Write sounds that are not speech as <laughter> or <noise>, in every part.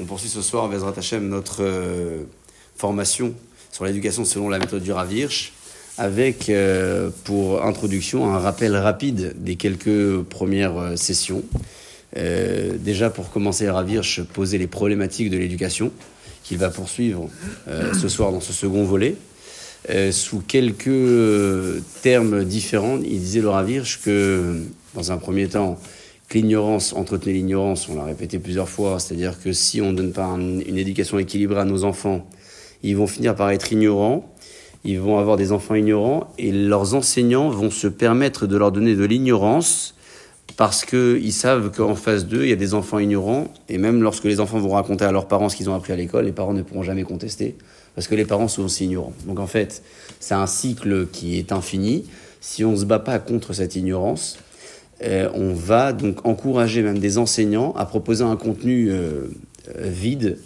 On poursuit ce soir, Bezrat Hashem, notre euh, formation sur l'éducation selon la méthode du Ravirch, avec, euh, pour introduction, un rappel rapide des quelques premières euh, sessions. Déjà, pour commencer, Ravirch poser les problématiques de l'éducation, qu'il va poursuivre ce soir dans ce second volet. Sous quelques termes différents, il disait le Ravirch que, dans un premier temps, l'ignorance entretenait l'ignorance, on l'a répété plusieurs fois, c'est-à-dire que si on ne donne pas un- une éducation équilibrée à nos enfants, ils vont finir par être ignorants, ils vont avoir des enfants ignorants, et leurs enseignants vont se permettre de leur donner de l'ignorance parce qu'ils savent qu'en face d'eux, il y a des enfants ignorants, et même lorsque les enfants vont raconter à leurs parents ce qu'ils ont appris à l'école, les parents ne pourront jamais contester, parce que les parents sont aussi ignorants. Donc en fait, c'est un cycle qui est infini. Si on ne se bat pas contre cette ignorance, on va donc encourager même des enseignants à proposer un contenu euh, euh, vide,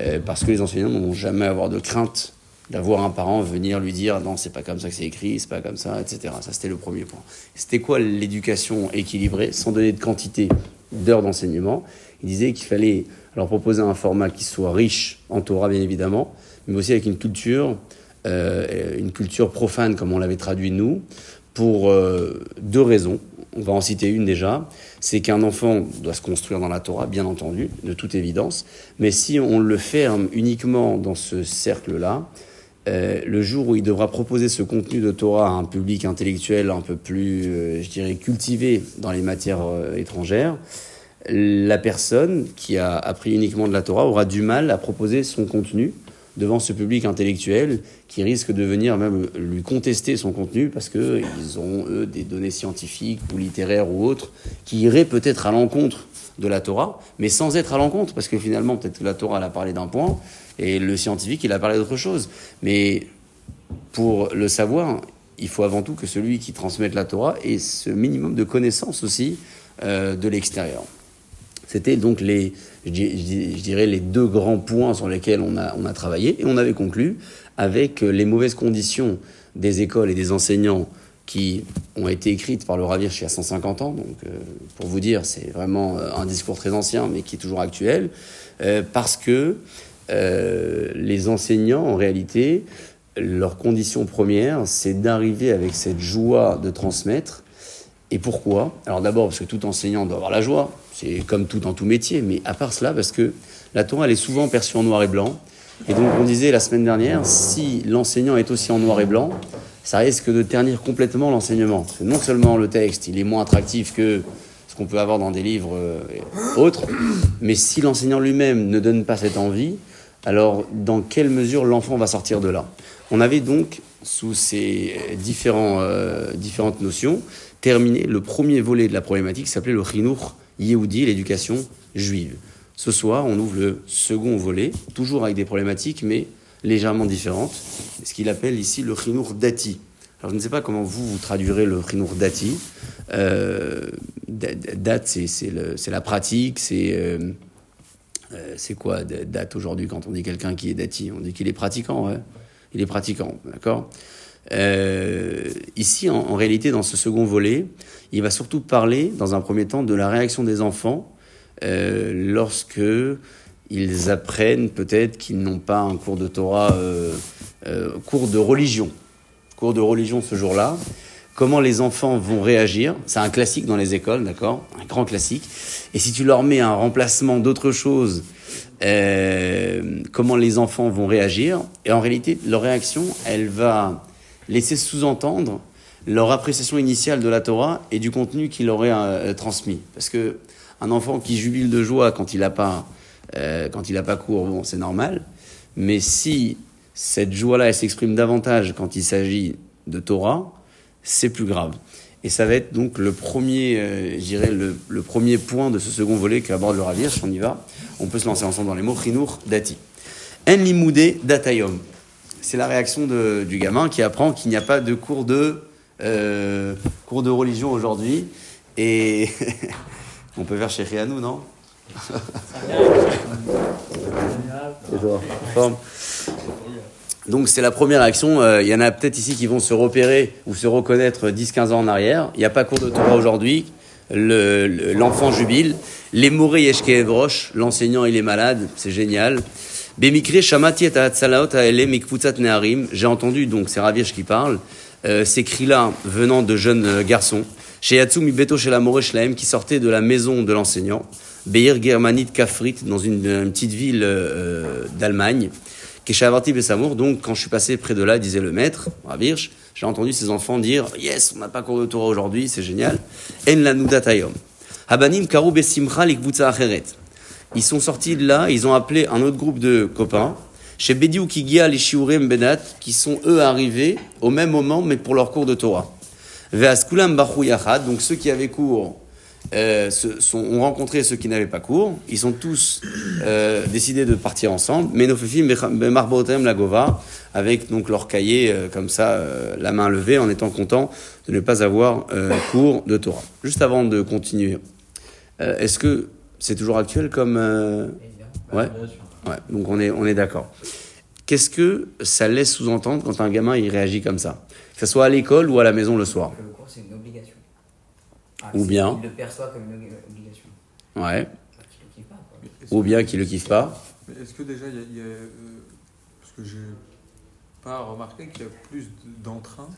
euh, parce que les enseignants n'ont jamais à avoir de crainte d'avoir un parent venir lui dire non c'est pas comme ça que c'est écrit, c'est pas comme ça, etc. Ça c'était le premier point. C'était quoi l'éducation équilibrée, sans donner de quantité d'heures d'enseignement? Il disait qu'il fallait leur proposer un format qui soit riche en Torah bien évidemment, mais aussi avec une culture, euh, une culture profane comme on l'avait traduit nous, pour euh, deux raisons. On va en citer une déjà, c'est qu'un enfant doit se construire dans la Torah, bien entendu, de toute évidence, mais si on le ferme uniquement dans ce cercle-là, euh, le jour où il devra proposer ce contenu de Torah à un public intellectuel un peu plus, euh, je dirais, cultivé dans les matières euh, étrangères, la personne qui a appris uniquement de la Torah aura du mal à proposer son contenu devant ce public intellectuel qui risque de venir même lui contester son contenu parce qu'ils ont, eux, des données scientifiques ou littéraires ou autres qui iraient peut-être à l'encontre de la Torah, mais sans être à l'encontre, parce que finalement, peut-être que la Torah, elle a parlé d'un point, et le scientifique, il a parlé d'autre chose. Mais pour le savoir, il faut avant tout que celui qui transmette la Torah ait ce minimum de connaissances aussi euh, de l'extérieur. C'était donc les, je di- je di- je dirais, les deux grands points sur lesquels on a, travaillé, et on avait conclu avec euh, les mauvaises conditions des écoles et des enseignants qui ont été écrites par le Ravir il y a 150 ans. Donc, euh, pour vous dire, c'est vraiment euh, un discours très ancien, mais qui est toujours actuel, parce que les enseignants, en réalité, leur condition première, c'est d'arriver avec cette joie de transmettre. Et pourquoi? Alors d'abord, parce que tout enseignant doit avoir la joie, c'est comme tout dans tout métier, mais à part cela, parce que la Torah, elle est souvent perçue en noir et blanc. Et donc, on disait la semaine dernière, si l'enseignant est aussi en noir et blanc, ça risque de ternir complètement l'enseignement. Non seulement le texte, il est moins attractif que ce qu'on peut avoir dans des livres euh, autres, mais si l'enseignant lui-même ne donne pas cette envie, alors dans quelle mesure l'enfant va sortir de là? On avait donc, sous ces euh, différentes notions, terminé le premier volet de la problématique qui s'appelait le Chinour Yehoudi, l'éducation juive. Ce soir, on ouvre le second volet, toujours avec des problématiques, mais légèrement différentes, ce qu'il appelle ici le Chinour Dati. Alors je ne sais pas comment vous, vous traduirez le Chinour Dati. Euh, da- da- date, c'est- la pratique, c'est... euh, euh, c'est quoi date aujourd'hui? Quand on dit quelqu'un qui est dati On dit qu'il est pratiquant, ouais. Il est pratiquant, d'accord? Euh, Ici, en, réalité, dans ce second volet, il va surtout parler, dans un premier temps, de la réaction des enfants euh, lorsque ils apprennent peut-être qu'ils n'ont pas un cours de Torah, euh, euh, cours de religion, cours de religion ce jour-là. Comment les enfants vont réagir C'est un classique dans les écoles, d'accord? Un grand classique. Et si tu leur mets un remplacement d'autre chose, euh, comment les enfants vont réagir Et en réalité, leur réaction, elle va laisser sous-entendre leur appréciation initiale de la Torah et du contenu qu'il aurait euh, transmis. Parce que un enfant qui jubile de joie quand il n'a pas, euh, pas cours, bon, c'est normal. Mais si cette joie-là, s'exprime davantage quand il s'agit de Torah, c'est plus grave. Et ça va être donc le premier, euh, le, premier point de ce second volet qu'aborde le Ravir, si on y va. On peut se lancer ensemble dans les mots Chinour Dati. En limoudé datayom. C'est la réaction de- du gamin qui apprend qu'il n'y a pas de cours de, euh, cours de religion aujourd'hui. Et <laughs> on peut faire chez Rianou, non? <laughs> Donc c'est la première action. Euh, Il y en a peut-être ici qui vont se repérer ou se reconnaître 10-15 ans en arrière. Il n'y a pas cours de Torah aujourd'hui. le- le- l'enfant jubile. Les moré yeshke l'enseignant il est malade, c'est génial. Bemikre shamati et mikputzat neharim. J'ai entendu, donc c'est Ravirch qui parle, euh, ces cris-là venant de jeunes euh, garçons. Chez Ibeto chez la qui sortait de la maison de l'enseignant. Beir Germanit Kafrit, dans une, une petite ville euh, d'Allemagne. Keshavarti Besamour, donc quand je suis passé près de là, disait le maître, Ravirch, j'ai entendu ces enfants dire Yes, on n'a pas cours de Torah aujourd'hui, c'est génial. En la nudatayom. Habanim karu besimcha likvutza acheret. Ils sont sortis de là, ils ont appelé un autre groupe de copains, chez Bediou Kigia les Shiurem Benat, qui sont eux arrivés au même moment, mais pour leur cours de Torah. Veaskulam Bachu Yachad, donc ceux qui avaient cours euh, ont rencontré ceux qui n'avaient pas cours. Ils sont tous euh, décidés de partir ensemble. Menofefim Marbotem Lagova, avec donc leur cahier euh, comme ça, euh, la main levée, en étant content de ne pas avoir cours de Torah. Juste avant de continuer, est-ce que c'est toujours actuel comme euh, ouais, ouais, donc on est on est d'accord. Qu'est-ce que ça laisse sous-entendre quand un gamin il réagit comme ça, que ce soit à l'école ou à la maison le soir? Le cours, c'est une obligation. Ah, Ou bien- qu'il le perçoit comme une ob- obligation. Ouais. Bah, qu'il le kiffe pas, Ou que- bien qu'il le kiffe pas. Est-ce que déjà, il y a. il y a, euh, parce que j'ai pas remarqué qu'il y a plus de- d'entrain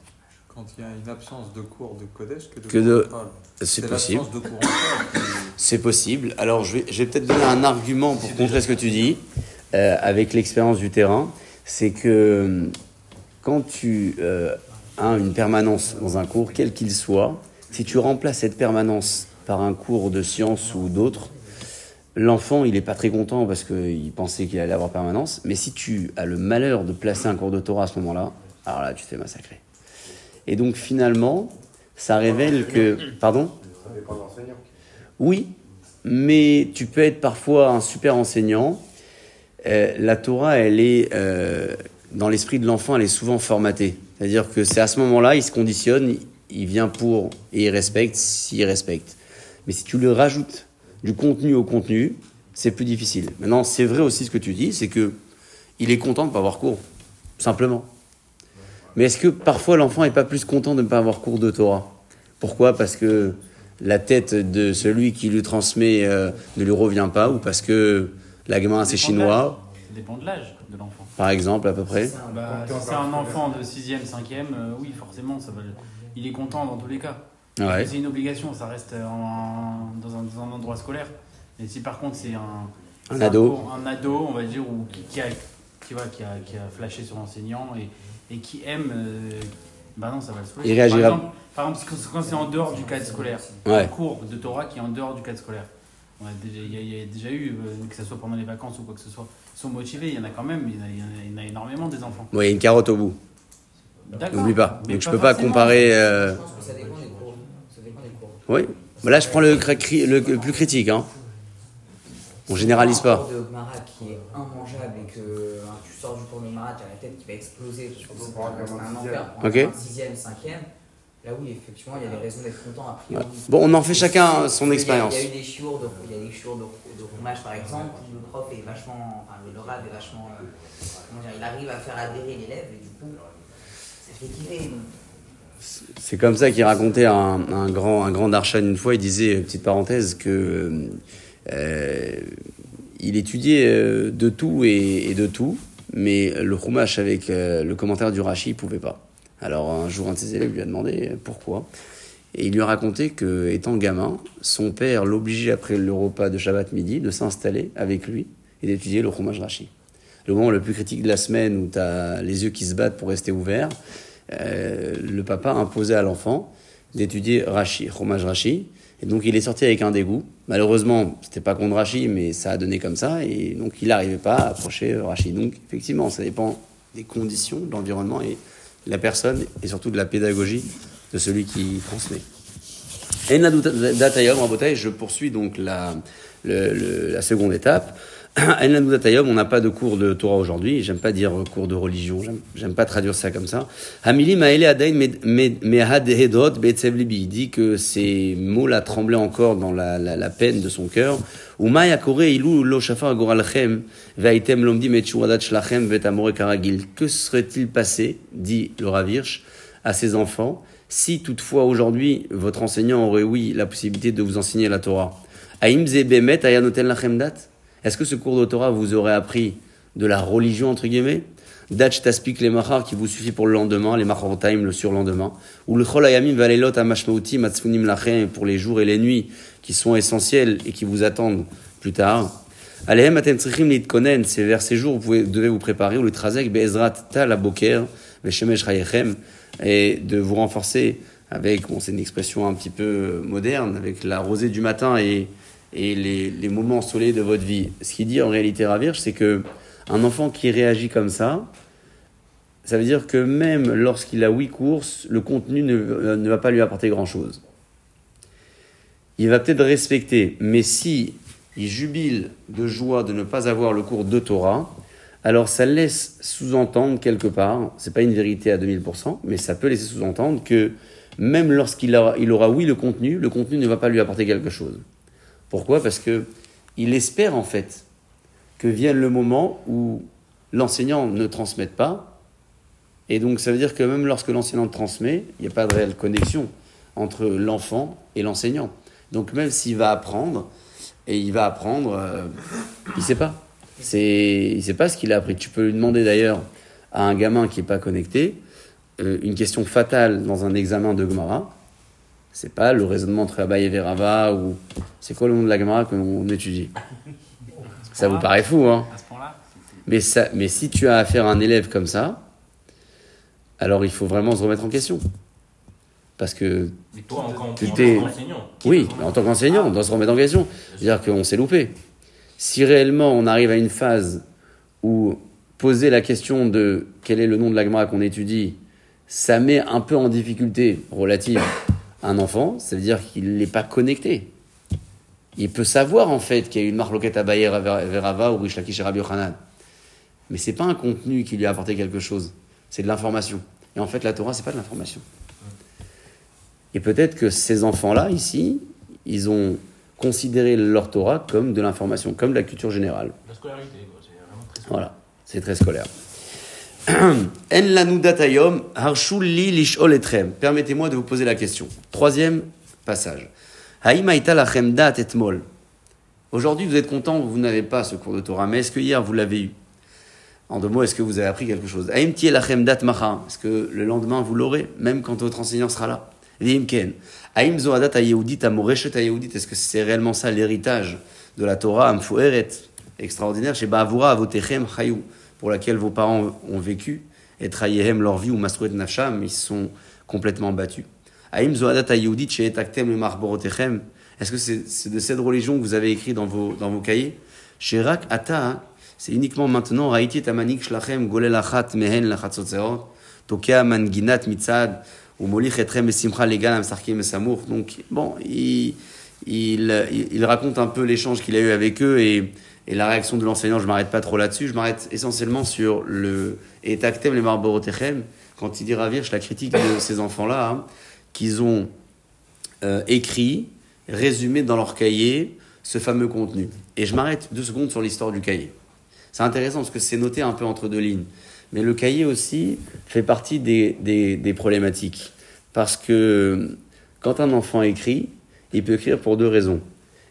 quand il y a une absence de cours de Kodesh que de Que de-. C'est possible. C'est possible. Alors, je vais, je vais peut-être donner un argument pour contrer ce que tu dis, euh, avec l'expérience du terrain. C'est que euh, quand tu euh, as une permanence dans un cours, quel qu'il soit, si tu remplaces cette permanence par un cours de sciences ou d'autres, l'enfant, il n'est pas très content parce qu'il pensait qu'il allait avoir permanence. Mais si tu as le malheur de placer un cours de Torah à ce moment-là, alors là, tu te fais massacrer. Et donc, finalement, ça révèle que... Pardon oui, mais tu peux être parfois un super enseignant. Euh, la Torah, elle est euh, dans l'esprit de l'enfant, elle est souvent formatée. C'est-à-dire que c'est à ce moment-là, il se conditionne, il vient pour et il respecte s'il respecte. Mais si tu lui rajoutes du contenu au contenu, c'est plus difficile. Maintenant, c'est vrai aussi ce que tu dis, c'est que il est content de ne pas avoir cours, simplement. Mais est-ce que parfois l'enfant n'est pas plus content de ne pas avoir cours de Torah? Pourquoi? Parce que la tête de celui qui lui transmet euh, ne lui revient pas ou parce que la gamin c'est chinois? Ça dépend de l'âge de l'enfant. par exemple, à peu près. C'est un Bah, si c'est un enfant de 6ème, 5ème, euh, oui, forcément, ça va, le- il est content dans tous les cas. Ouais. C'est une obligation, ça reste en- dans, un, dans un endroit scolaire. Et si par contre c'est un, ado. un, ado, on va dire, ou qui, qui a, qui, va, qui, a, qui a flashé sur l'enseignant et, et qui aime, euh, bah non, ça va le saouler. Il réagira- Par exemple, par exemple, quand- quand c'est en dehors du cadre scolaire, Ouais. un cours de Torah qui est en dehors du cadre scolaire. On a déjà- Il y, a- il y a déjà eu, euh, que ce soit pendant les vacances ou quoi que ce soit, ils sont motivés, il y en a quand même, il y en a, il y en a- il y en a énormément des enfants. Ouais, il y a une carotte au bout. D'accord. N'oublie pas. Mais Donc je peux pas forcément. comparer. euh, Je pense que ça dépend des cours. Ça dépend des cours. Oui. Mais là, je prends le, cra- cri- le, le plus critique. Hein. On généralise Un pas. cours de Mara qui est immangeable et que hein, tu sors du cours de Mara, tu as la tête qui va exploser. parce que C'est un un, un enfer. sixième. Pour un 6ème, 5ème, là oui, effectivement, il y a des raisons d'être content a priori. Ouais. Bon, on en fait chacun son expérience. Il y a eu des chiours de, il y a des chiours de, de roumage par exemple, où le prof est vachement, enfin le rave est vachement, euh, comment dire, il arrive à faire adhérer l'élève et du coup, ça fait kiffer. C'est comme ça qu'il racontait un, un grand, un grand Darshan une fois. Il disait, petite parenthèse, que euh, il étudiait euh, de tout et, de tout, mais le Chumash avec euh, le commentaire du Rashi, il pouvait pas. Alors un jour, un de ses élèves lui a demandé euh, pourquoi. Et il lui a raconté que, étant gamin, son père l'obligeait après le repas de Shabbat midi de s'installer avec lui et d'étudier le Chumash Rashi. Le moment le plus critique de la semaine où tu as les yeux qui se battent pour rester ouverts, euh, le papa imposait à l'enfant d'étudier Rashi, Chumash Rashi. Et donc il est sorti avec un dégoût. Malheureusement, c'était pas contre Rashi, mais ça a donné comme ça. Et donc il n'arrivait pas à approcher Rashi. Donc effectivement, ça dépend des conditions, de l'environnement et de la personne, et surtout de la pédagogie de celui qui transmet. Et je poursuis donc la seconde étape. <coughs> On n'a pas de cours de Torah aujourd'hui. J'aime pas dire cours de religion. J'aime- pas traduire ça comme ça. Hamili. Il dit que ces mots-là tremblaient encore dans la, la, peine de son cœur. Que serait-il passé, dit le Ravirch, à ces enfants Si toutefois aujourd'hui votre enseignant aurait oui la possibilité de vous enseigner la Torah, Est-ce que ce cours de vous aurait appris de la religion entre guillemets? Dach taspik les mahar qui vous suffit pour le lendemain, les mahar time le surlendemain, ou le chol ayamim valelot amashmauti matzfunim lachem pour les jours et les nuits qui sont essentiels et qui vous attendent plus tard. Alehem atem tzrichim litkonen, c'est vers ces jours vous pouvez- devez vous préparer, ou le trazek be'ezrat tal aboker, veshemesh rayechem, et de vous renforcer avec, bon c'est une expression un petit peu moderne, avec la rosée du matin et, et les, moments ensoleillés de votre vie. Ce qu'il dit en réalité Ravirch, c'est que un enfant qui réagit comme ça, ça veut dire que même lorsqu'il a huit courses, le contenu ne, euh, ne va pas lui apporter grand-chose. Il va peut-être respecter, mais si il jubile de joie de ne pas avoir le cours de Torah, alors ça laisse sous-entendre quelque part, c'est pas une vérité à 2000%, mais ça peut laisser sous-entendre que même lorsqu'il aura, il aura oui le contenu, le contenu ne va pas lui apporter quelque chose. Pourquoi Parce que il espère en fait que vienne le moment où l'enseignant ne transmette pas. Et donc ça veut dire que même lorsque l'enseignant transmet, il n'y a pas de réelle connexion entre l'enfant et l'enseignant. Donc même s'il va apprendre, et il va apprendre, euh, il ne sait pas. Il ne sait pas ce qu'il a appris. Tu peux lui demander d'ailleurs à un gamin qui n'est pas connecté euh, une question fatale dans un examen de Gemara. C'est pas le raisonnement entre Abaye et Verava ou c'est quoi le nom de la Gemara qu'on étudie? Ça vous paraît fou, hein? À ce point-là mais, ça, mais si tu as affaire à un élève comme ça, alors il faut vraiment se remettre en question. Parce que, Mais toi, Tu en t'es- tant qu'enseignant. oui, en tant qu'enseignant, on doit se remettre en question. C'est-à-dire qu'on s'est loupé. Si réellement on arrive à une phase où poser la question de quel est le nom de l'agma qu'on étudie, ça met un peu en difficulté relative un enfant, ça veut dire qu'il n'est pas connecté. Il peut savoir en fait qu'il y a une marloquette à Bayer Verava ou Rishlaki chez Rabbi Yochanan. Mais c'est pas un contenu qui lui a apporté quelque chose, c'est de l'information. Et en fait, la Torah, c'est pas de l'information. Et peut-être que ces enfants-là, ici, ils ont considéré leur Torah comme de l'information, comme de la culture générale. La scolarité, quoi. Vraiment très Voilà, c'est très scolaire. <clears throat> Permettez-moi de vous poser la question. Troisième passage. Aujourd'hui, vous êtes content, vous n'avez pas ce cours de Torah, mais est-ce que hier vous l'avez eu? En deux mots, est-ce que vous avez appris quelque chose? Est-ce que le lendemain vous l'aurez, même quand votre enseignant sera là? Est-ce que c'est réellement ça l'héritage de la Torah? Extraordinaire. Chez Ba'avura avotechem chayou pour laquelle vos parents ont vécu, et trayehem leur vie ou masrouet nafsham, ils sont complètement battus. Aïm zoadat ayudit chez etaktem le marborotechem. Est-ce que c'est de cette religion que vous avez écrit dans vos, dans vos cahiers? Chez Rak Ata, hein, c'est uniquement maintenant, Raïti tamanik shlachem golel achat mehen lachat sotzeot, tokea manginat mitzad, ou molich etrem esimcha legal amsarkim esamour. Donc, bon, il, il, il raconte un peu l'échange qu'il a eu avec eux et, et la réaction de l'enseignant, je m'arrête pas trop là-dessus, je m'arrête essentiellement sur le et taktem les marborotechem, quand il dit Ravirch, la critique de ces enfants-là, hein, qu'ils ont euh, écrit, résumé dans leur cahier ce fameux contenu. Et je m'arrête deux secondes sur l'histoire du cahier. C'est intéressant parce que c'est noté un peu entre deux lignes. Mais le cahier aussi fait partie des, des, des problématiques. Parce que quand un enfant écrit, il peut écrire pour deux raisons.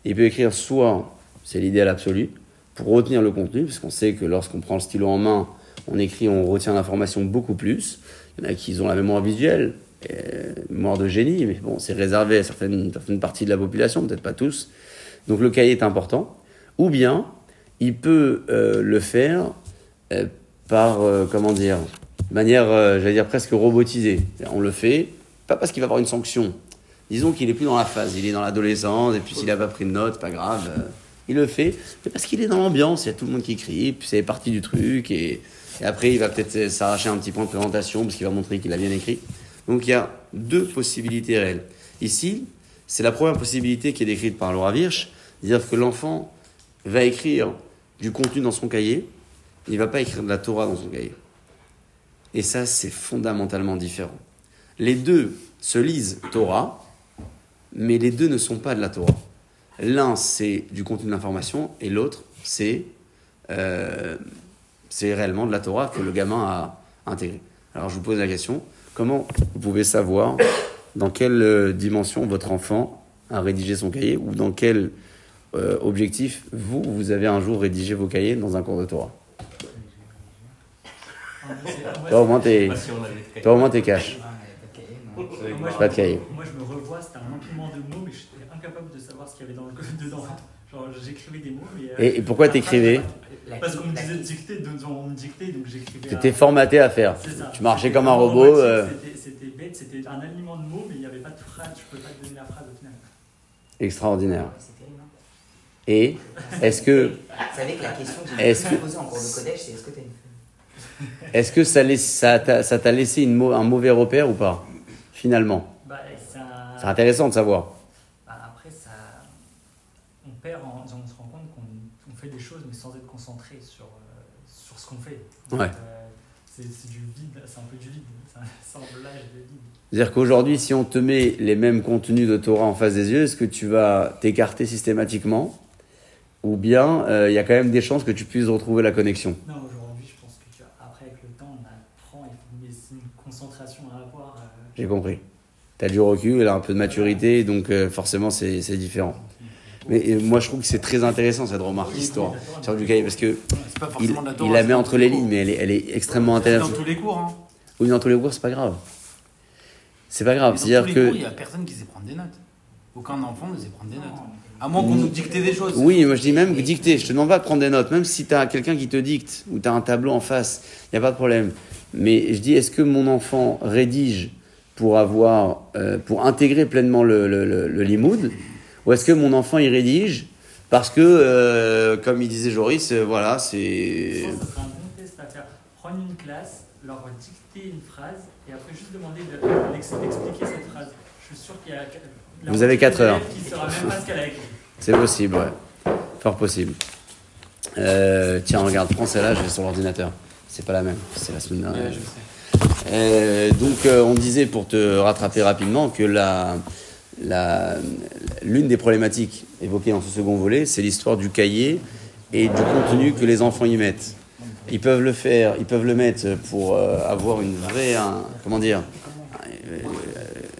Il peut écrire soit, c'est l'idéal absolu, pour retenir le contenu, parce qu'on sait que lorsqu'on prend le stylo en main, on écrit, on retient l'information beaucoup plus. Il y en a qui ont la mémoire visuelle, mémoire de génie, mais bon, c'est réservé à certaines, certaines parties de la population, peut-être pas tous. Donc le cahier est important. Ou bien, il peut euh, le faire euh, par, euh, comment dire, manière, j'allais dire, presque robotisée. On le fait, pas parce qu'il va avoir une sanction. Disons qu'il est plus dans la phase, il est dans l'adolescence, et puis s'il n'a pas pris de notes, pas grave. Il le fait, mais parce qu'il est dans l'ambiance, il y a tout le monde qui crie, puis c'est partie du truc, et, et après il va peut-être s'arracher un petit point de présentation, parce qu'il va montrer qu'il a bien écrit. Donc il y a deux possibilités réelles. Ici, c'est la première possibilité qui est décrite par Laura Virch, c'est-à-dire que l'enfant va écrire du contenu dans son cahier, il ne va pas écrire de la Torah dans son cahier. Et ça, c'est fondamentalement différent. Les deux se lisent Torah, mais les deux ne sont pas de la Torah. L'un, c'est du contenu d'information, et l'autre, c'est euh, c'est réellement de la Torah que le gamin a intégré. Alors je vous pose la question, comment vous pouvez savoir dans quelle euh, dimension votre enfant a rédigé son cahier ou dans quel euh, objectif vous, vous avez un jour rédigé vos cahiers dans un cours de Torah? Toi, au moins, t'es, cash. Ah, je, Pas de cahier. moi, je me revois, c'était un empilement de mots, mais j'étais incapable de savoir ce qu'il y avait dans le code dedans. Genre, j'écrivais des mots, mais. euh, Et, et pourquoi t'écrivais Parce qu'on me disait de dicter, donc on me dictait, donc j'écrivais. T'étais un- formaté à faire. Ça. Tu marchais comme un robot. euh, C'était bête, c'était un alignement de mots, mais il n'y avait pas de phrase, je ne pouvais pas te donner la phrase au final. extraordinaire. Hein. Et est-ce que, Vous savez que la question que j'ai posée en cours de collège, c'est est-ce que tu as une est-ce que ça, t'a, ça laissé une un mauvais repère ou pas Finalement, Bah, c'est un- c'est intéressant de savoir. Bah, après, ça, on perd, en- on se rend compte qu'on on fait des choses, mais sans être concentré sur, euh, sur ce qu'on fait. Ouais. c'est du vide, c'est un peu du vide, c'est un assemblage de vide. C'est-à-dire qu'aujourd'hui, si on te met les mêmes contenus de Torah en face des yeux, est-ce que tu vas t'écarter systématiquement Ou bien euh, il y a quand même des chances que tu puisses retrouver la connexion? Non, aujourd'hui, je pense que tu, après, avec le temps, on apprend, il faut- mais c'est une concentration à avoir. euh, J'ai compris. Tu as du recul, un peu de maturité, donc euh, forcément c'est, c'est différent. Mais euh, moi je trouve que c'est très intéressant cette remarque histoire sur du cahier parce que il, la il met entre les lignes, mais elle est, elle est extrêmement C'est dans intéressante. tous les cours. Hein. Oui, dans tous les cours, c'est pas grave. C'est pas grave. C'est-à-dire que. il n'y a personne qui sait prendre des notes. Aucun enfant ne sait prendre des notes. À moins qu'on nous dicte des choses. Oui, moi je dis même dicter. Je te demande pas de prendre des notes. Même si tu as quelqu'un qui te dicte ou tu as un tableau en face, il n'y a pas de problème. Mais je dis, est-ce que mon enfant rédige pour avoir, euh, pour intégrer pleinement le, le, le, le limoud? Ou est-ce que mon enfant il rédige parce que, euh, comme il disait Joris, euh, voilà, c'est. ce serait un bon test à faire. Prendre une classe, leur dicter une phrase et après juste demander de- d'ex- d'expliquer cette phrase. Je suis sûr qu'il y a. la Vous avez moitié quatre des élèves heures. Qui ne saura même pas ce qu'elle a écrit. C'est possible, ouais. Fort possible. Euh, tiens, regarde, prends celle-là, je vais sur l'ordinateur. C'est pas la même, c'est la semaine dernière. Ouais, je sais. Euh, donc, euh, on disait pour te rattraper rapidement que la, l'une des problématiques évoquées dans ce second volet, c'est l'histoire du cahier et du contenu que les enfants y mettent. Ils peuvent le faire, ils peuvent le mettre pour euh, avoir une vraie, comment dire, euh,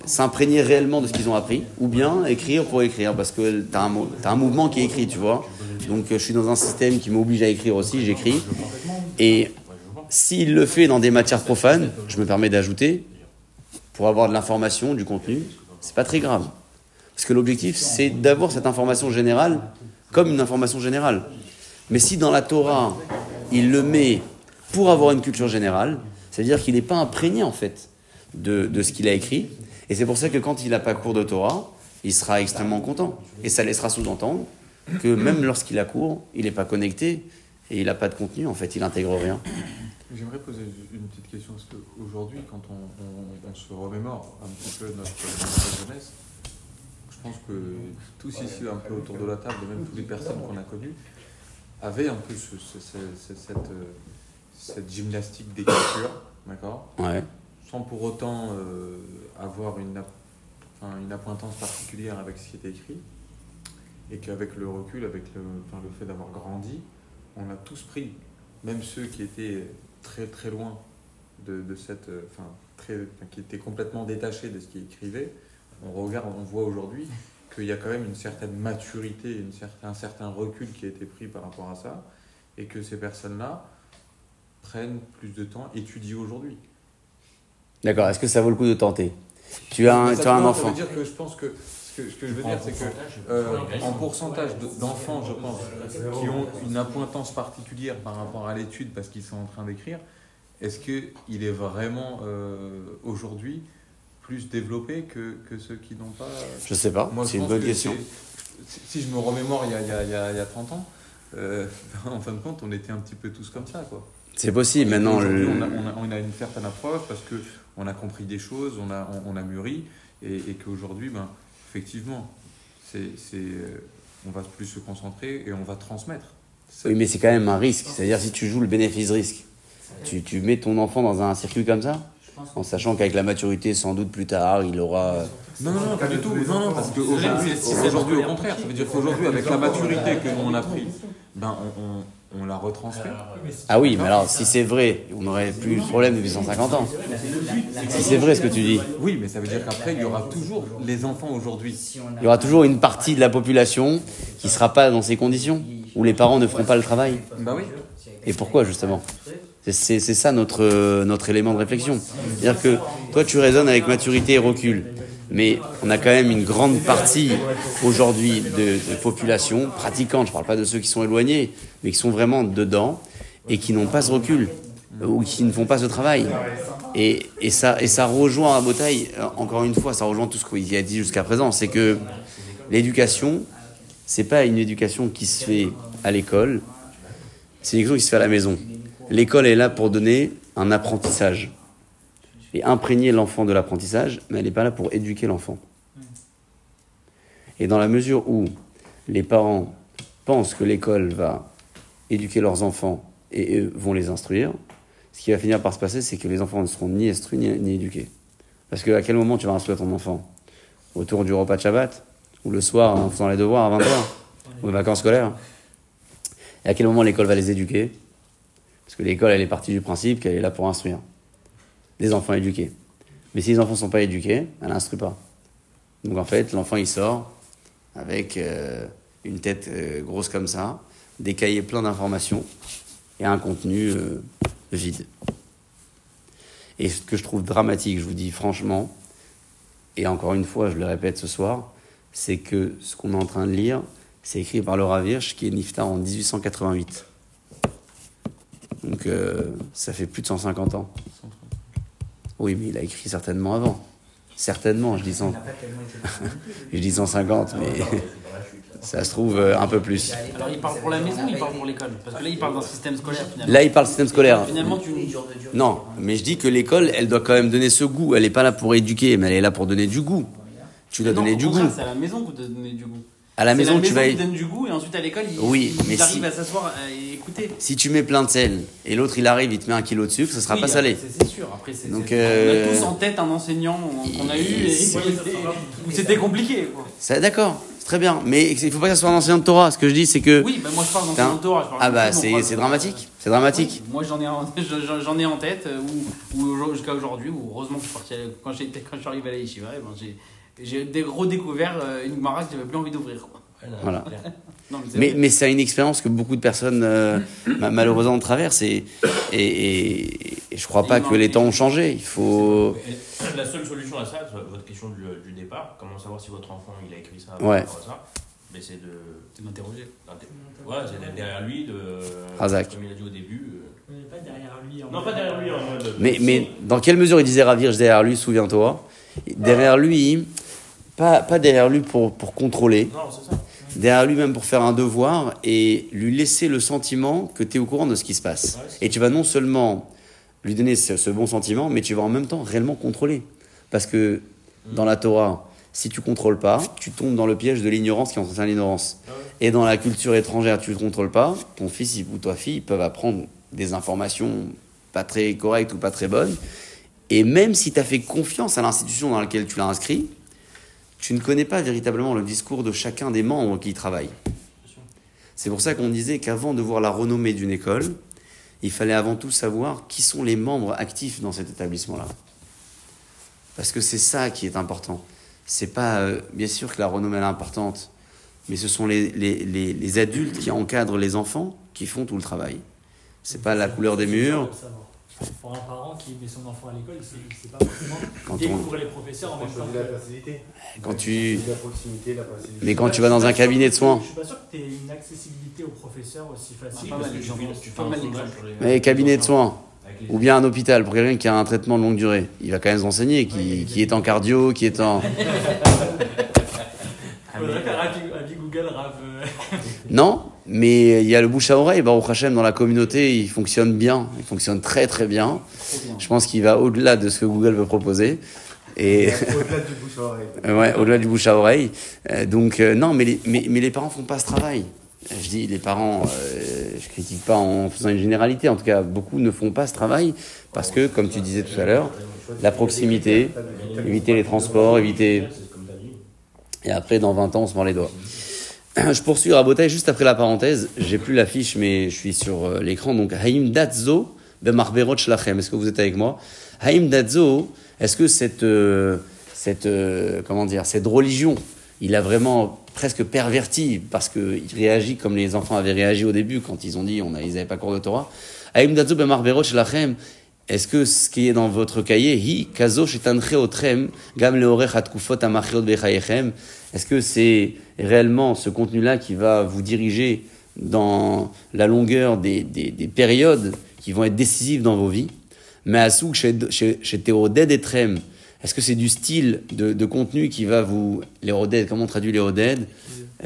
s'imprégner réellement de ce qu'ils ont appris, ou bien écrire pour écrire, parce que tu as, un mouvement qui est écrit, tu vois. Donc, euh, je suis dans un système qui m'oblige à écrire aussi, j'écris. Et s'il le fait dans des matières profanes, je me permets d'ajouter, pour avoir de l'information, du contenu, c'est pas très grave. Parce que l'objectif, c'est d'avoir cette information générale comme une information générale. Mais si dans la Torah, il le met pour avoir une culture générale, c'est-à-dire qu'il n'est pas imprégné en fait de, de ce qu'il a écrit. Et c'est pour ça que quand il n'a pas cours de Torah, il sera extrêmement content. Et ça laissera sous-entendre que même lorsqu'il a cours, il n'est pas connecté et il n'a pas de contenu, en fait, il intègre rien. J'aimerais poser une petite question, parce qu'aujourd'hui, quand on, on- on se remémore un petit peu notre, notre jeunesse, je pense que tous ici, un peu autour de la table, et même toutes les personnes qu'on a connues, avaient un peu ce- ce- ce- ce- cette, euh, cette gymnastique d'écriture, d'accord? Ouais. Sans pour autant euh, avoir une, enfin, une appointance particulière avec ce qui était écrit, et qu'avec le recul, avec le, enfin, le fait d'avoir grandi, on a tous pris, même ceux qui étaient très très loin de, de cette, euh, enfin, très, qui étaient complètement détachés de ce qu'ils écrivaient, on regarde, on voit aujourd'hui qu'il y a quand même une certaine maturité, une certain, un certain recul qui a été pris par rapport à ça, et que ces personnes-là prennent plus de temps, étudient aujourd'hui. D'accord, est-ce que ça vaut le coup de tenter? Tu as un, Ça tu as un veut enfant. dire que je pense que ce que, ce que je veux dire, c'est que euh, en pourcentage de- d'enfants, je pense, qui ont une appointance particulière par rapport à l'étude parce qu'ils sont en train d'écrire, est-ce qu'il est vraiment euh, aujourd'hui plus développé que, que ceux qui n'ont pas Je sais pas, c'est une bonne que question. Si je me remémore il y a, il y a, il y a, il y a 30 ans, euh, <laughs> en fin de compte, on était un petit peu tous comme ça. Quoi. C'est possible, maintenant. On, a, on, a, on a une certaine approche parce que on a compris des choses, on a, on, on a mûri, et, et qu'aujourd'hui, ben, effectivement, c'est, c'est, euh, on va plus se concentrer et on va transmettre. Oui, mais c'est quand même un risque. C'est-à-dire, si tu joues le bénéfice-risque, tu, tu mets ton enfant dans un circuit comme ça En sachant qu'avec la maturité, sans doute plus tard, il aura. euh, Non, non, non, pas du tout. Non, non, parce qu'aujourd'hui, au contraire, ça veut dire qu'aujourd'hui, avec la maturité que nous on a pris, ben on, on, on la retranscrit. Ah oui, mais alors si c'est vrai, on n'aurait plus le problème depuis 150 ans. Si c'est vrai ce que tu dis, Oui, mais ça veut dire qu'après, il y aura toujours les enfants aujourd'hui. il y aura toujours une partie de la population qui ne sera pas dans ces conditions, où les parents ne feront pas le travail. Bah oui. Et pourquoi justement? C'est- C'est c'est ça notre, euh, notre élément de réflexion. C'est-à-dire que toi tu raisonnes avec maturité et recul, mais on a quand même une grande partie aujourd'hui de, de population pratiquante, je ne parle pas de ceux qui sont éloignés, mais qui sont vraiment dedans et qui n'ont pas ce recul euh, ou qui ne font pas ce travail. Et, ça, et ça rejoint à Botaille, euh, encore une fois, ça rejoint tout ce qu'il a dit jusqu'à présent, c'est que l'éducation, c'est pas une éducation qui se fait à l'école, c'est une éducation qui se fait à la maison. L'école est là pour donner un apprentissage et imprégner l'enfant de l'apprentissage, mais elle n'est pas là pour éduquer l'enfant. Et dans la mesure où les parents pensent que l'école va éduquer leurs enfants et eux vont les instruire, ce qui va finir par se passer, c'est que les enfants ne seront ni instruits ni, éduqués. Parce que à quel moment tu vas instruire ton enfant? Autour du repas de Shabbat Ou le soir en faisant les devoirs à 20h Ou les vacances scolaires? Et à quel moment l'école va les éduquer? Parce que l'école, elle est partie du principe qu'elle est là pour instruire. Les enfants éduqués. Mais si les enfants ne sont pas éduqués, elle n'instruit pas. Donc en fait, l'enfant, il sort avec euh, une tête euh, grosse comme ça, des cahiers pleins d'informations et un contenu euh, vide. Et ce que je trouve dramatique, je vous dis franchement, et encore une fois, je le répète ce soir, c'est que ce qu'on est en train de lire, c'est écrit par Laura Virch, qui est niftar en 1888. Donc ça fait plus de 150 ans. Oui, mais il a écrit certainement avant. Certainement, je dis, 100 on n'a pas tellement été- je dis 150, mais <laughs> ça se trouve euh, un peu plus. Alors il parle pour la maison, il parle pour l'école? Parce que là, il parle d'un système scolaire finalement. Là, il parle système scolaire. Finalement, tu. Non, mais je dis que l'école, elle doit quand même donner ce goût. Elle n'est pas là pour éduquer, mais elle est là pour donner du goût. Tu dois Non, donner du goût. C'est à la maison que tu dois donner du goût. À la maison, tu vas. qui donne du goût et ensuite à l'école, ils, Oui, ils mais arrivent si- à s'asseoir euh, et écouter. Si tu mets plein de sel et l'autre il arrive, il te met un kilo de sucre, ça sera Oui, pas salé. C'est sûr. Après, c'est. Donc, euh, On a tous en tête un enseignant qu'on a eu et, où c'était compliqué. Quoi. D'accord, c'est très bien. Mais il faut pas que ça soit un enseignant de Torah. Ce que je dis, c'est que. Oui, bah moi je parle d'enseignant de Torah. je parle Ah bah c'est dramatique. C'est dramatique. Oui, moi j'en ai, en- <laughs> j'en- ai en tête, euh, où jusqu'à aujourd'hui, où heureusement que je suis parti, à- quand, j'étais- quand je suis arrivé à la Yeshiva, eh ben, j'ai, j'ai dé- redécouvert euh, une Gemara que j'avais plus envie d'ouvrir. quoi. Voilà. Non, Mais, mais c'est une expérience que beaucoup de personnes euh, ma- malheureusement traversent et, et, et- et je crois pas que les temps ont changé. Il faut. La seule solution à ça, votre question du, du départ, comment savoir si votre enfant il a écrit ça Ouais. par rapport à ça, mais c'est de. C'est m'interroger. Ouais, c'est d'être derrière lui, de. Razak. Comme il a dit au début. euh, pas derrière lui. en Non, pas derrière lui en mode. Mais, mais dans quelle mesure il disait Ravir derrière lui, souviens-toi Derrière lui, pas, pas derrière lui pour, pour contrôler, Non, c'est ça. derrière lui même pour faire un devoir et lui laisser le sentiment que tu es au courant de ce qui se passe. Ouais, Et tu vas non seulement lui donner ce, ce bon sentiment, mais tu vas en même temps réellement contrôler. Parce que dans la Torah, si tu contrôles pas, tu tombes dans le piège de l'ignorance qui entretient l'ignorance. Ah ouais. Et dans la culture étrangère, tu ne contrôles pas, ton fils ou ta fille peuvent apprendre des informations pas très correctes ou pas très bonnes. Et même si tu as fait confiance à l'institution dans laquelle tu l'as inscrit, tu ne connais pas véritablement le discours de chacun des membres qui y travaillent. C'est pour ça qu'on disait qu'avant de voir la renommée d'une école, il fallait avant tout savoir qui sont les membres actifs dans cet établissement-là. Parce que c'est ça qui est important. C'est pas, euh, bien sûr que la renommée est importante, mais ce sont les, les, les, les adultes qui encadrent les enfants qui font tout le travail. C'est pas la couleur des murs. Pour un parent qui met son enfant à l'école, il ne sait pas forcément Quand on- découvrir les professeurs en même temps. la facilité. Quand tu, La proximité, la facilité. mais quand tu vas dans un cabinet de soins, Je suis pas sûr que tu aies une accessibilité aux professeurs aussi facile. tu fais- tu fais Pas un mal les- mais cabinet de soins, ou bien un hôpital, pour quelqu'un qui a un traitement de longue durée, il va quand même s'enseigner, qui, qui est en cardio, qui est en... Il <laughs> faudrait faire avis, avis Google Rave. Non, mais il y a le bouche à oreille. Baruch Hashem, dans la communauté, il fonctionne bien. Il fonctionne très très bien. Je pense qu'il va au-delà de ce que Google veut proposer. Et Au-delà du bouche à oreille. <laughs> ouais, au-delà du bouche à oreille. Euh, donc, euh, non, mais les, mais, mais les parents font pas ce travail. je dis les parents, euh, je critique pas en faisant une généralité, en tout cas beaucoup ne font pas ce travail parce que, comme tu disais tout à l'heure, la proximité, éviter les transports, éviter... Et après, dans 20 ans, on se mord les doigts. <clears throat> Je poursuis Rabotai juste après la parenthèse. J'ai plus l'affiche, mais je suis sur euh, l'écran. Donc, Haïm Datzo Bemarberot Shlachem. Est-ce que vous êtes avec moi? Haïm Datzo, est-ce que cette, euh, cette, euh, comment dire, cette religion, il a vraiment presque perverti parce qu'il réagit comme les enfants avaient réagi au début quand ils ont dit on a, ils n'avaient pas cours de Torah? Haïm Datzo Bemarberot Shlachem. Est-ce que ce qui est dans votre cahier, hi kazo shetanche otrem gam leorech amachiot bechayechem, est-ce que c'est réellement ce contenu-là qui va vous diriger dans la longueur des, des, des périodes qui vont être décisives dans vos vies. Mais assouk chez Théoded etrem, est-ce que c'est du style de, de contenu qui va vous... L'éroded, comment on traduit l'éroded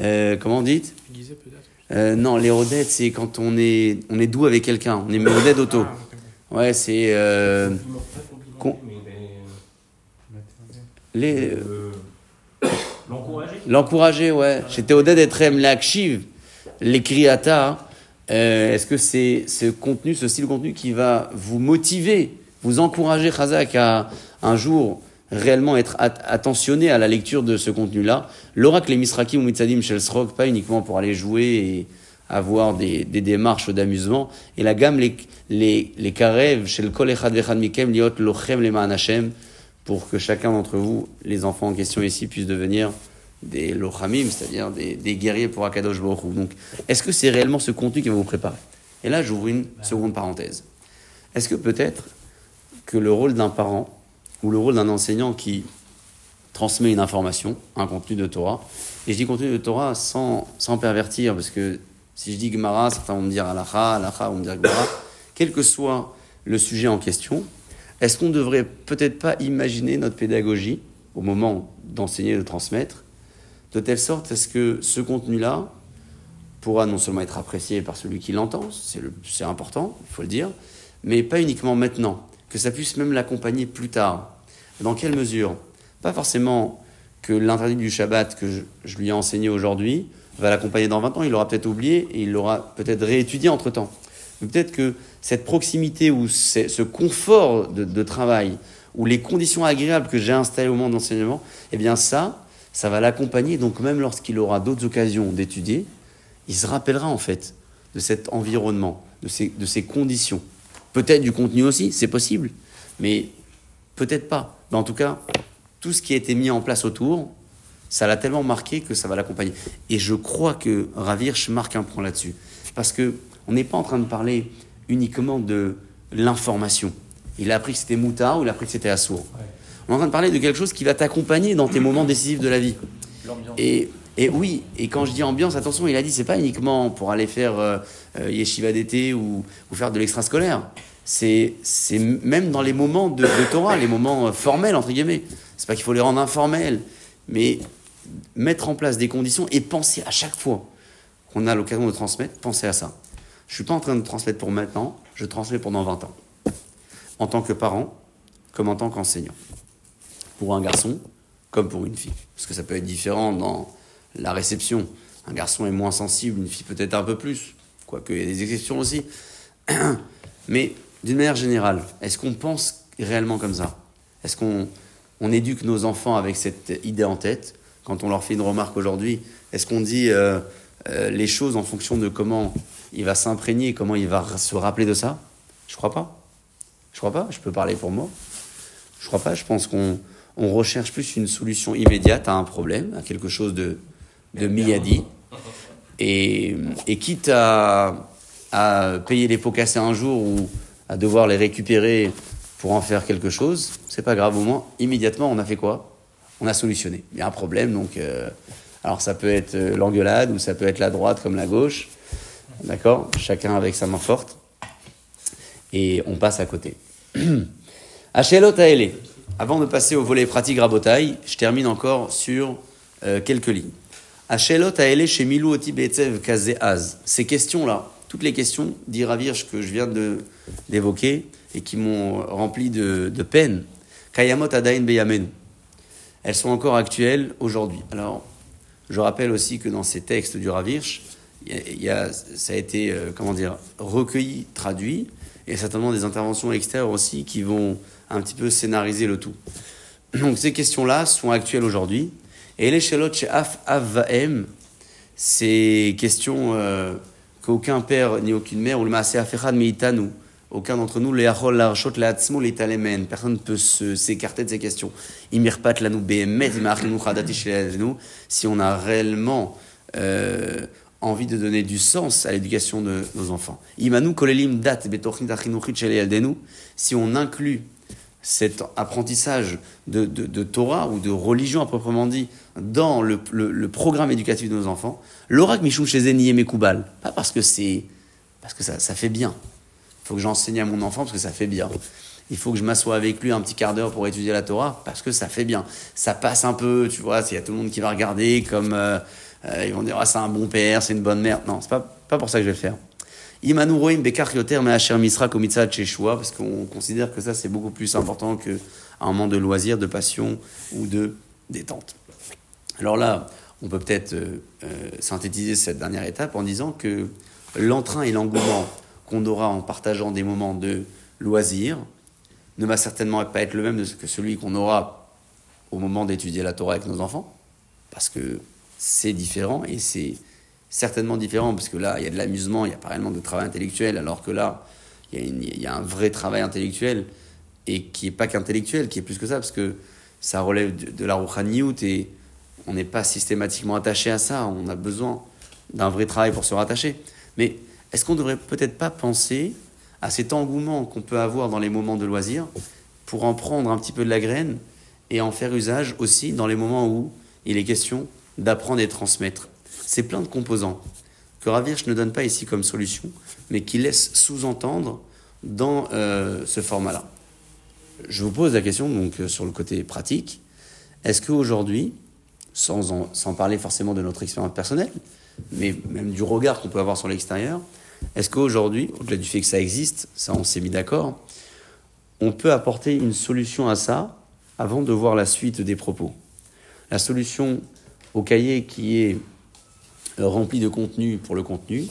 euh, Comment on dit? Euh, Non, l'éroded, c'est quand on est, on est doux avec quelqu'un, on est méroded auto. Ouais, c'est... Euh, con- les, L'encourager. Ouais. Chez Théoded Etrem, l'akshiv, les kriata, euh, est-ce que c'est ce contenu, ce style de contenu qui va vous motiver, vous encourager, Chazak, à un jour réellement être at- attentionné à la lecture de ce contenu-là? L'oracle les Misrakim ou Mitzadim Shel Srog, pas uniquement pour aller jouer et avoir des, démarches d'amusement, et la gamme, les, les, les karev, Shel Kol Echad Vechad Mikem, Liot Lochem Hashem, pour que chacun d'entre vous, les enfants en question ici, puissent devenir des lochamim, c'est-à-dire des, guerriers pour Akadosh Baruch. Donc, est-ce que c'est réellement ce contenu qui va vous préparer? Et là, j'ouvre une seconde parenthèse. Est-ce que peut-être que le rôle d'un parent ou le rôle d'un enseignant qui transmet une information, un contenu de Torah, et je dis contenu de Torah sans, sans pervertir, parce que si je dis Gemara, certains vont me dire Alacha, Alacha vont me dire Gemara, quel que soit le sujet en question, est-ce qu'on ne devrait peut-être pas imaginer notre pédagogie au moment d'enseigner, de transmettre, de telle sorte à ce que ce contenu-là pourra non seulement être apprécié par celui qui l'entend, c'est le- c'est important, il faut le dire, mais pas uniquement maintenant, que ça puisse même l'accompagner plus tard. Dans quelle mesure? Pas forcément que l'interdit du Shabbat que je, je lui ai enseigné aujourd'hui va l'accompagner dans 20 ans, il l'aura peut-être oublié et il l'aura peut-être réétudié entre-temps. Peut-être que cette proximité ou ce confort de, travail ou les conditions agréables que j'ai installées au moment d'enseignement, eh bien ça, ça va l'accompagner. Donc même lorsqu'il aura d'autres occasions d'étudier, il se rappellera en fait de cet environnement, de ces, conditions. Peut-être du contenu aussi, c'est possible, mais peut-être pas. Mais en tout cas, tout ce qui a été mis en place autour, ça l'a tellement marqué que ça va l'accompagner. Et je crois que Ravirch marque un point là-dessus. Parce que on n'est pas en train de parler uniquement de l'information. Il a appris que c'était moutard ou il a appris que c'était assourd. On est en train de parler de quelque chose qui va t'accompagner dans tes moments décisifs de la vie. L'ambiance. Et, et oui, et quand je dis ambiance, attention, il a dit, c'est pas uniquement pour aller faire euh, euh, yeshiva d'été ou, ou faire de l'extrascolaire. C'est c'est même dans les moments de, de Torah, les moments euh, formels, entre guillemets. C'est pas qu'il faut les rendre informels, mais mettre en place des conditions et penser à chaque fois qu'on a l'occasion de transmettre, penser à ça. Je suis pas en train de transmettre pour maintenant, je transmets pendant 20 ans. En tant que parent, comme en tant qu'enseignant. Pour un garçon, comme pour une fille. Parce que ça peut être différent dans la réception. Un garçon est moins sensible, une fille peut-être un peu plus. Quoique, il y a des exceptions aussi. <clears throat> Mais d'une manière générale, est-ce qu'on pense réellement comme ça? Est-ce qu'on on éduque nos enfants avec cette idée en tête? Quand on leur fait une remarque aujourd'hui, est-ce qu'on dit euh, euh, les choses en fonction de comment il va s'imprégner, comment il va se rappeler de ça? Je crois pas. Je crois pas. Je peux parler pour moi. Je crois pas. Je pense qu'on on recherche plus une solution immédiate à un problème, à quelque chose de, de miyadi. Et, et quitte à, à payer les pots cassés un jour ou à devoir les récupérer pour en faire quelque chose, c'est pas grave. Au moins, immédiatement, on a fait quoi? On a solutionné. Il y a un problème, donc. euh, alors, ça peut être euh, l'engueulade ou ça peut être la droite comme la gauche. D'accord? Chacun avec sa main forte. Et on passe à côté. <clears throat> Hachelot. Avant de passer au volet pratique rabotaille, je termine encore sur euh, quelques lignes. Hachelot chez Milou Oti Beetzev Kazeaz. Ces questions-là, toutes les questions d'Iravirch que je viens d'évoquer et qui m'ont rempli de, de peine, Kayamot Adain Beyamenu. Elles sont encore actuelles aujourd'hui. Alors, je rappelle aussi que dans ces textes du Ravirch, il y a- ça a été, euh, comment dire, recueilli, traduit, et certainement des interventions extérieures aussi qui vont un petit peu scénariser le tout. Donc ces questions-là sont actuelles aujourd'hui. Et les shelot chez Af Avaem, ces questions euh, qu'aucun père ni aucune mère, ou le maaseh afechad meitanu, aucun d'entre nous, les achol, l'archot, les atzmo, les talemen, personne ne peut s'écarter de ces questions. Imirpat si on a réellement euh, envie de donner du sens à l'éducation de nos enfants. Imanu kolelim dat si on inclut cet apprentissage de, Torah ou de religion à proprement dit dans le, programme éducatif de nos enfants, l'orak mishum chez Zeni Mekoubal, pas parce que c'est parce que ça, fait bien. Il faut que j'enseigne à mon enfant parce que ça fait bien. Il faut que je m'assoie avec lui un petit quart d'heure pour étudier la Torah parce que ça fait bien. Ça passe un peu, tu vois, il y a tout le monde qui va regarder comme euh, ils vont dire ah, c'est un bon père, c'est une bonne mère. Non, c'est pas, pas pour ça que je vais le faire. Imanu roim bekar yoter misra komitzat sheshua, parce qu'on considère que ça c'est beaucoup plus important qu'un moment de loisir, de passion ou de détente. Alors là, on peut peut-être euh, euh, synthétiser cette dernière étape en disant que l'entrain et l'engouement qu'on aura en partageant des moments de loisir ne va certainement pas être le même que celui qu'on aura au moment d'étudier la Torah avec nos enfants, parce que c'est différent et c'est certainement différent, parce que là, il y a de l'amusement, il n'y a pas réellement de travail intellectuel, alors que là, il y a, y un vrai travail intellectuel, et qui n'est pas qu'intellectuel, qui est plus que ça, parce que ça relève de, de la rouchaniout, et on n'est pas systématiquement attaché à ça, on a besoin d'un vrai travail pour se rattacher. Mais est-ce qu'on ne devrait peut-être pas penser à cet engouement qu'on peut avoir dans les moments de loisir, pour en prendre un petit peu de la graine, et en faire usage aussi dans les moments où il est question d'apprendre et transmettre. C'est plein de composants que Ravirch ne donne pas ici comme solution, mais qui laisse sous-entendre dans euh, ce format-là. Je vous pose la question donc euh, sur le côté pratique. Est-ce qu'aujourd'hui, sans, sans parler forcément de notre expérience personnelle, mais même du regard qu'on peut avoir sur l'extérieur, est-ce qu'aujourd'hui, au-delà du fait que ça existe, ça on s'est mis d'accord, on peut apporter une solution à ça avant de voir la suite des propos? La solution au cahier qui est euh, rempli de contenu pour le contenu,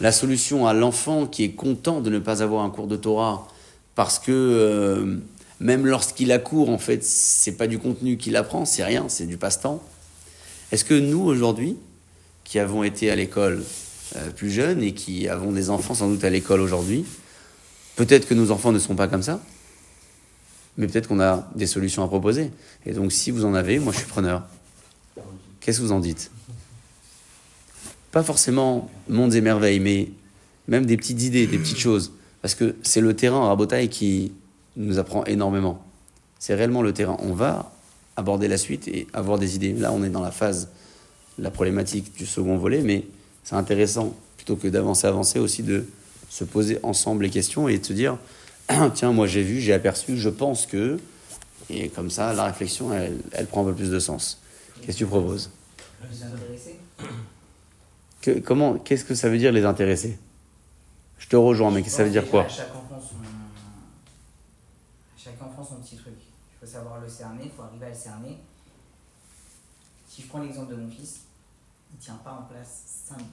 la solution à l'enfant qui est content de ne pas avoir un cours de Torah parce que euh, même lorsqu'il a cours, en fait, c'est pas du contenu qu'il apprend, c'est rien, c'est du passe-temps. Est-ce que nous aujourd'hui, qui avons été à l'école euh, plus jeunes et qui avons des enfants sans doute à l'école aujourd'hui, peut-être que nos enfants ne sont pas comme ça, mais peut-être qu'on a des solutions à proposer. Et donc, si vous en avez, moi je suis preneur. Qu'est-ce que vous en dites? Pas forcément mondes et merveilles, mais même des petites idées, des petites choses. Parce que c'est le terrain, Rabotaille, qui nous apprend énormément. C'est réellement le terrain. On va aborder la suite et avoir des idées. Là, on est dans la phase, la problématique du second volet, mais c'est intéressant, plutôt que d'avancer, avancer, aussi de se poser ensemble les questions et de se dire, <clears throat> tiens, moi j'ai vu, j'ai aperçu, je pense que... Et comme ça, la réflexion, elle, elle prend un peu plus de sens. Qu'est-ce que tu proposes Les intéressés Que- comment, qu'est-ce que ça veut dire les intéressés? Je te rejoins, mais Je ça veut dire quoi? à Chaque enfant son, chaque enfant son petit truc. Il faut savoir le cerner, il faut arriver à le cerner. Si je prends l'exemple de mon fils, il ne tient pas en place 5 minutes.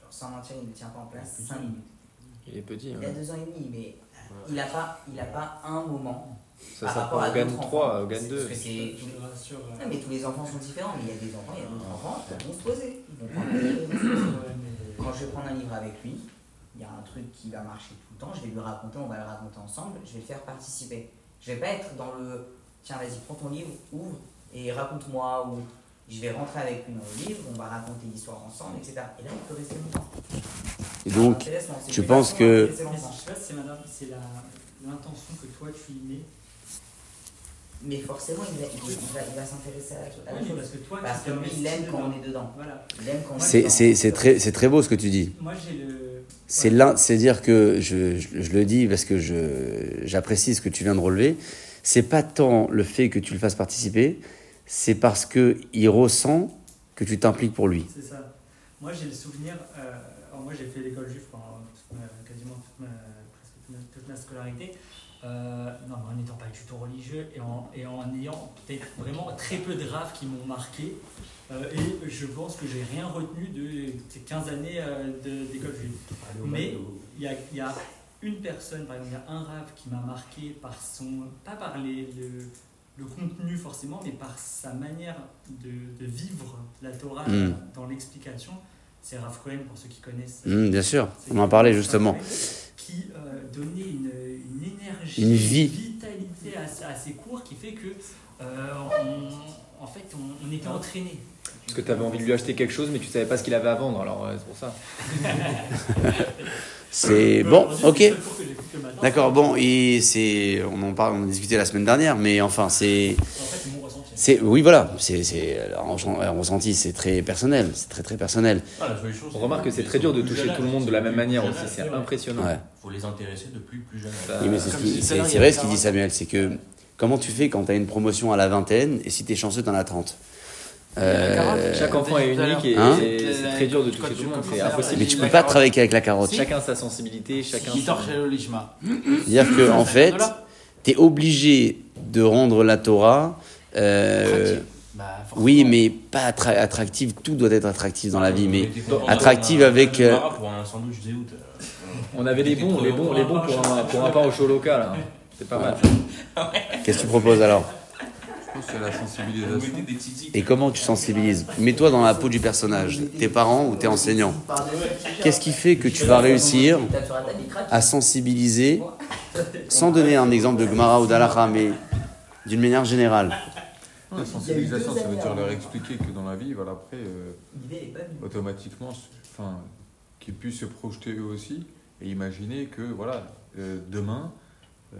Alors, sans mentir, il ne tient pas en place 5 minutes. Il est petit. Il a 2 ans et demi, mais il n'a pas, il a pas un moment Ça, par ça rapport à au GAN d'autres 3, enfants. au GAN C'est- 2. Parce que euh, Ah, mais tous les enfants sont différents, mais il y a des enfants, il y a d'autres enfants, ils vont se poser. Ils vont prendre un livre, ils vont se poser. ouais, mais- Quand je vais prendre un livre avec lui, il y a un truc qui va marcher tout le temps, je vais lui raconter, on va le raconter ensemble, je vais le faire participer. Je vais pas être dans le tiens, vas-y, prends ton livre, ouvre et raconte-moi, ou je vais rentrer avec lui dans le livre, on va raconter l'histoire ensemble, etc. Et là, il peut rester longtemps. Et donc, tu penses que- je sais pas si c'est l'intention que toi tu y mets. Mais forcément, il va, il va, il va- s'intéresser à la, Oui, chose. parce que toi, Parce que lui, il aime quand on est dedans. Voilà. Il aime quand on est c'est, dedans. c'est, c'est très, c'est très beau ce que tu dis. Moi j'ai le. C'est ouais. là, c'est dire que je, je, je le dis parce que je, j'apprécie ce que tu viens de relever. C'est pas tant le fait que tu le fasses participer, c'est parce que il ressent que tu t'impliques pour lui. C'est ça. Moi j'ai le souvenir. euh, alors moi j'ai fait l'école juive pendant toute ma- quasiment toute ma, presque toute, toute ma scolarité. Euh, non, mais en n'étant pas du tout religieux et en, et en ayant peut-être vraiment très peu de raves qui m'ont marqué. Euh, et je pense que j'ai rien retenu de ces 15 années euh, de- d'école juive. Mais il y a, il y a une personne, par exemple, il y a un rave qui m'a marqué par son. pas par les- le, le contenu forcément, mais par sa manière de, de vivre la Torah Mm. dans l'explication. C'est Rav Cohen, pour ceux qui connaissent. Hum, bien sûr, on en parlait justement. Cohen, Qui euh, donnait une, une énergie, Une vie. vitalité à, à ses cours qui fait que, euh, on- en fait, on, on était entraîné. Parce que tu avais envie de lui acheter quelque chose, mais tu savais pas ce qu'il avait à vendre, alors euh, c'est pour ça. <laughs> C'est bon, ok. D'accord, bon, et c'est, on en parle, on en a discuté la semaine dernière, mais enfin, c'est, En fait, c'est oui, voilà, c'est, c'est, un ressenti, c'est très personnel, c'est très très personnel. Ah, la On remarque que c'est très dur de toucher tout le monde de la même manière aussi, c'est impressionnant. Ouais. Il faut les intéresser depuis plus jeune. Oui, mais c'est, ce qui- c'est, vrai ce qu'il dit. Samuel, c'est que comment tu fais quand tu as une promotion à la vingtaine et si tu es chanceux, tu en as 30 Euh, Chaque enfant est unique et, Hein et c'est très dur de toucher tout le monde, c'est impossible. mais tu peux pas travailler qu'avec la carotte. Chacun sa sensibilité, chacun. C'est-à-dire que en fait, tu es obligé de rendre la Torah. Euh, Bah, oui, mais pas attra- attractive. Tout doit être attractif dans la vie, mais attractive avec, euh, Zéout. On avait les bons, les bons, les bons pour un, pour un pain au chaud local. hein. C'est pas mal. qu'est-ce que tu proposes alors? Je pense que c'est la sensibilisation. des. Et comment tu sensibilises? Mets-toi dans la peau du personnage, tes parents ou tes enseignants. Qu'est-ce qui fait que tu vas réussir à sensibiliser, sans donner un exemple de Gemara ou d'Alaha, mais d'une manière générale? La sensibilisation, ça veut dire leur expliquer que dans la vie, voilà, après, euh, automatiquement, enfin, qu'ils puissent se projeter eux aussi et imaginer que, voilà, euh, demain, euh,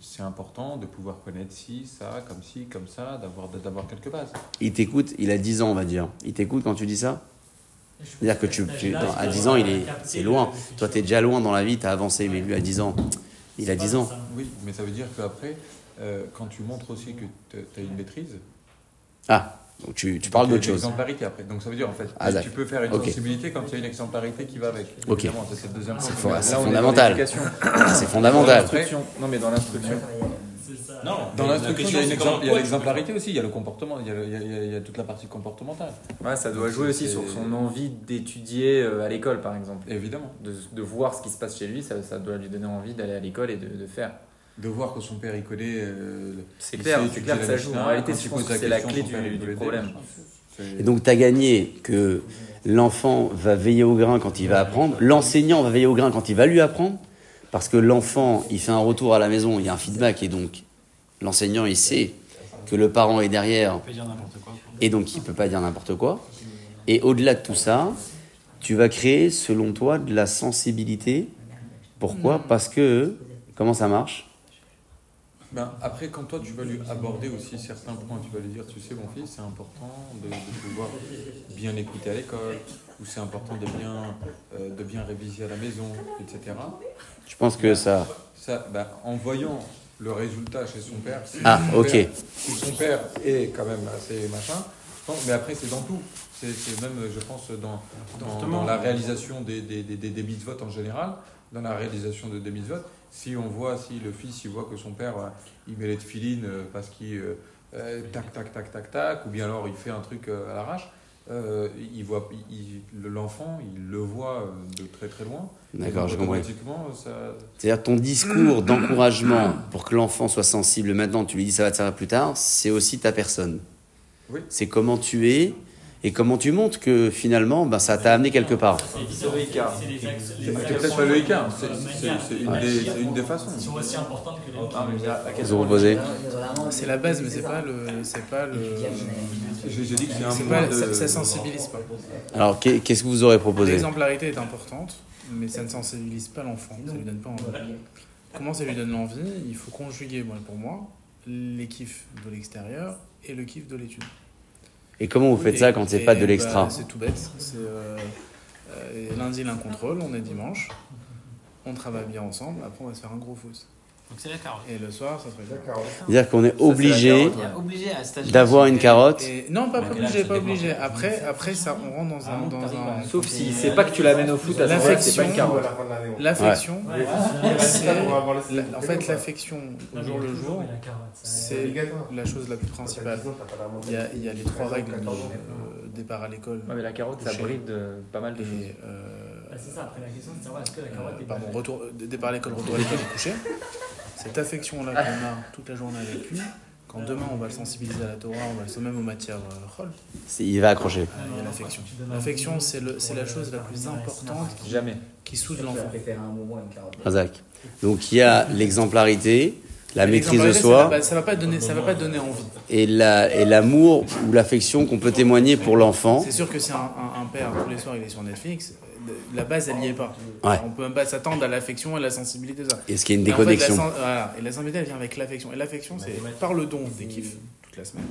c'est important de pouvoir connaître ci, ça, comme ci, comme ça, d'avoir d'avoir quelques bases. Il t'écoute, il a 10 ans, on va dire. Il t'écoute quand tu dis ça? C'est-à-dire que tu, tu- non, à 10 ans, il est, c'est loin. Toi, tu es déjà loin dans la vie, tu as avancé, mais lui, à 10 ans, il a 10 ans. Oui, mais ça veut dire qu'après, euh, quand tu montres aussi que tu as une maîtrise, Ah, donc tu, tu parles d'autre chose. exemplarité après. Donc ça veut dire en fait, Ah, tu peux faire une Ok. sensibilité quand il y a une exemplarité qui va avec. Ok. C'est le deuxième C'est fondamental. C'est fondamental. Non, mais dans l'instruction. Non, Dans l'instruction, il y a l'exemplarité aussi, il y a le comportement, il y a, le- il y a- il y a- il y a toute la partie comportementale. Ouais, ça doit jouer aussi sur son envie d'étudier euh, à l'école, par exemple. Évidemment. De, de voir ce qui se passe chez lui, ça, ça doit lui donner envie d'aller à l'école et de, de faire. De voir que son père il connaît. euh, C'est clair, c'est clair que la ça joue. En réalité, je pense que c'est la clé du, problème. Et donc, tu as gagné que l'enfant va veiller au grain quand il va apprendre, l'enseignant va veiller au grain quand il va lui apprendre, parce que l'enfant, il fait un retour à la maison, il y a un feedback, et donc l'enseignant, il sait que le parent est derrière, On peut dire n'importe quoi. et donc il peut pas dire n'importe quoi. Et au-delà de tout ça, tu vas créer, selon toi, de la sensibilité. Pourquoi? Parce que, comment ça marche? Ben, après, quand toi tu vas lui aborder aussi certains points, tu vas lui dire, tu sais mon fils, c'est important de, de pouvoir bien écouter à l'école, ou c'est important de bien, euh, de bien réviser à la maison, etc. Je pense que ça... Ça, ben, en voyant le résultat chez son père, si Ah, son ok. père- si son père est quand même assez machin, je pense- mais après c'est dans tout. C'est c'est même, je pense, dans, dans, dans la réalisation des, des, des, des, des mitzvot en général, dans la réalisation de des mitzvot, si on voit, si le fils il voit que son père, euh, il met les tefilines euh, parce qu'il euh, tac, tac, tac, tac, tac, ou bien alors il fait un truc à l'arrache, euh, il voit, il- l'enfant, il le voit de très très loin. D'accord, je comprends. Ça, C'est-à-dire ton discours d'encouragement pour que l'enfant soit sensible maintenant, tu lui dis ça va te servir plus tard, c'est aussi ta personne. Oui. C'est comment tu es et comment tu montres que finalement ben, ça t'a amené quelque part. C'est le Icar. c'est C'est peut-être pas le écart, c'est- c'est c'est une, des- c'est façons. Sont aussi importantes que les Ah, C'est la base, mais c'est pas le. C'est pas le. J'ai dit que c'est un C'est pas, de... ça, ça sensibilise pas. Alors qu'est- qu'est-ce que vous aurez proposé L'exemplarité est importante, mais ça ne sensibilise pas l'enfant. Ça lui donne pas envie. Comment ça lui donne l'envie? Il faut conjuguer, pour moi, les kiffs de l'extérieur et le kiff de l'étude. Et comment vous faites ça quand c'est pas de l'extra bah, C'est tout bête. C'est, euh, euh, lundi, l'un contrôle, on est dimanche, on travaille bien ensemble, après on va se faire un gros foot. Donc c'est la carotte. Et le soir, ça serait le carotte. C'est-à-dire qu'on est obligé d'avoir une carotte. Et non, pas obligé, là, pas dépend. obligé. Après, après ça, on rentre dans un, dans un, Sauf si c'est pas que tu l'amènes au foot à ce moment-là, c'est pas une carotte. l'affection. Ouais, c'est- c'est- la- en fait, l'affection au jour le jour, la c'est la chose la plus principale. Il y a, il y a les trois règles de euh, départ à l'école. Ouais, mais la carotte, ça bride euh, pas mal de choses. Et, euh, Ah, c'est ça, après la question, c'est de savoir est-ce que la carotte euh, est pardon, bonne. retour, euh, départ à l'école, retour à l'école <laughs> et coucher. Cette affection-là qu'on a toute la journée avec lui, quand demain on va le sensibiliser à la Torah, on va le même aux matières euh, Il va accrocher. euh, il y a l'affection. L'affection, c'est le- c'est la chose la plus importante Jamais. qui soude l'enfant. Razak. Donc il y a l'exemplarité, la maîtrise de soi Ça va, ça va pas donner, ça va pas donner envie. et la- et l'amour ou l'affection qu'on peut témoigner pour l'enfant. C'est sûr que si un, un- un père tous les soirs il est sur Netflix, la base elle y est pas. Ouais. On peut même pas s'attendre à l'affection et à la sensibilité de ça. Est-ce qu'il y a une Et en fait, la déconnexion voilà. Et la sensibilité elle vient avec l'affection. Et l'affection c'est par le don des kiffs toute la semaine,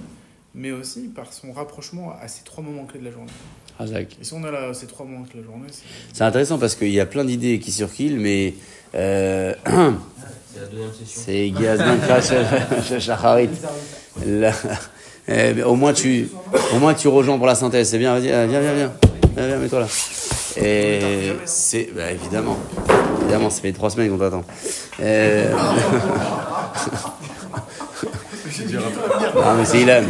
mais aussi par son rapprochement à ces trois moments clés de la journée. Razak. Et si on a là, ces trois moments clés de la journée, c'est C'est intéressant parce qu'il y a plein d'idées qui circulent, mais euh, C'est la deuxième session. c'est <laughs> eh, Au moins tu, au moins tu rejoins pour la synthèse. C'est bien. Euh, viens, viens, viens, viens, viens, mets-toi là. Et c'est, bah, évidemment, évidemment, ça fait trois semaines qu'on t'attend. Euh, Non, mais c'est Ilan.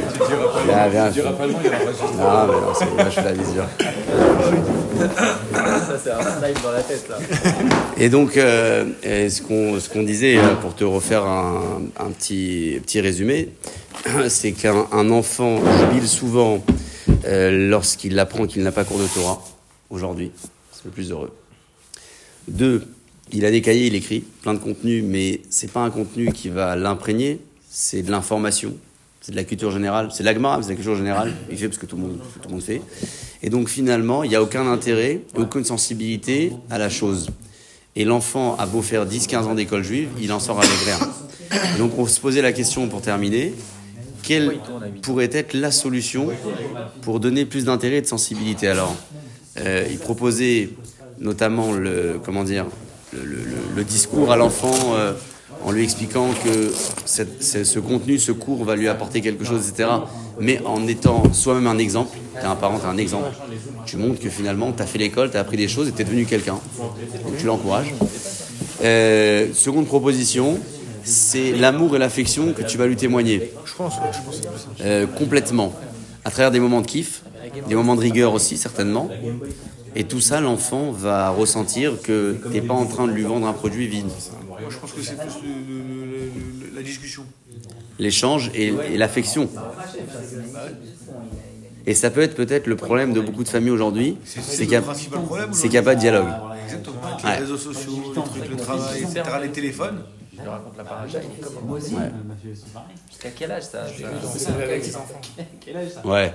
Tu diras pas le nom, il y aura pas. Non, mais non, c'est moi, je fais la vision. Ça, c'est un dans la tête, là. Et donc, euh, et ce qu'on ce qu'on disait, euh, pour te refaire un, un petit, petit résumé, <clears throat> c'est qu'un un enfant jubile souvent euh, lorsqu'il apprend qu'il n'a pas cours de Torah, aujourd'hui. C'est le plus heureux. Deux, il a des cahiers, il écrit plein de contenu, mais c'est pas un contenu qui va l'imprégner, c'est de l'information, c'est de la culture générale, c'est de l'agma, c'est de la culture générale, il fait parce que tout le monde, tout le monde fait. Et donc finalement, il n'y a aucun intérêt, aucune sensibilité à la chose. Et l'enfant a beau faire 10-15 ans d'école juive, il en sort avec rien. Donc on se posait la question pour terminer, quelle pourrait être la solution pour donner plus d'intérêt et de sensibilité Alors, euh, il proposait notamment le, comment dire, le, le- le- le discours à l'enfant euh, en lui expliquant que cette- ce, contenu, ce cours va lui apporter quelque chose, etc. Mais en étant soi-même un exemple, tu es un parent, tu un exemple. Tu montres que finalement, tu as fait l'école, tu as appris des choses et tu es devenu quelqu'un. Donc tu l'encourages. Euh, seconde proposition, c'est l'amour et l'affection que tu vas lui témoigner. Je pense. Euh, complètement. À travers des moments de kiff, des moments de rigueur aussi, certainement. Et tout ça, l'enfant va ressentir que tu n'es pas en train de lui vendre un produit vide. Moi, je pense que c'est plus le- le- le- le- la discussion. L'échange et, et l'affection. Et ça peut être peut-être le problème de beaucoup de familles aujourd'hui, c'est qu'il n'y a, pas de dialogue. Exactement. Avec Ouais. les réseaux sociaux, les trucs, le travail, etc., les téléphones. Je lui raconte la paracha. Moi aussi. Jusqu'à quel âge ça C'est avec les enfants? Quel âge ça? Ouais.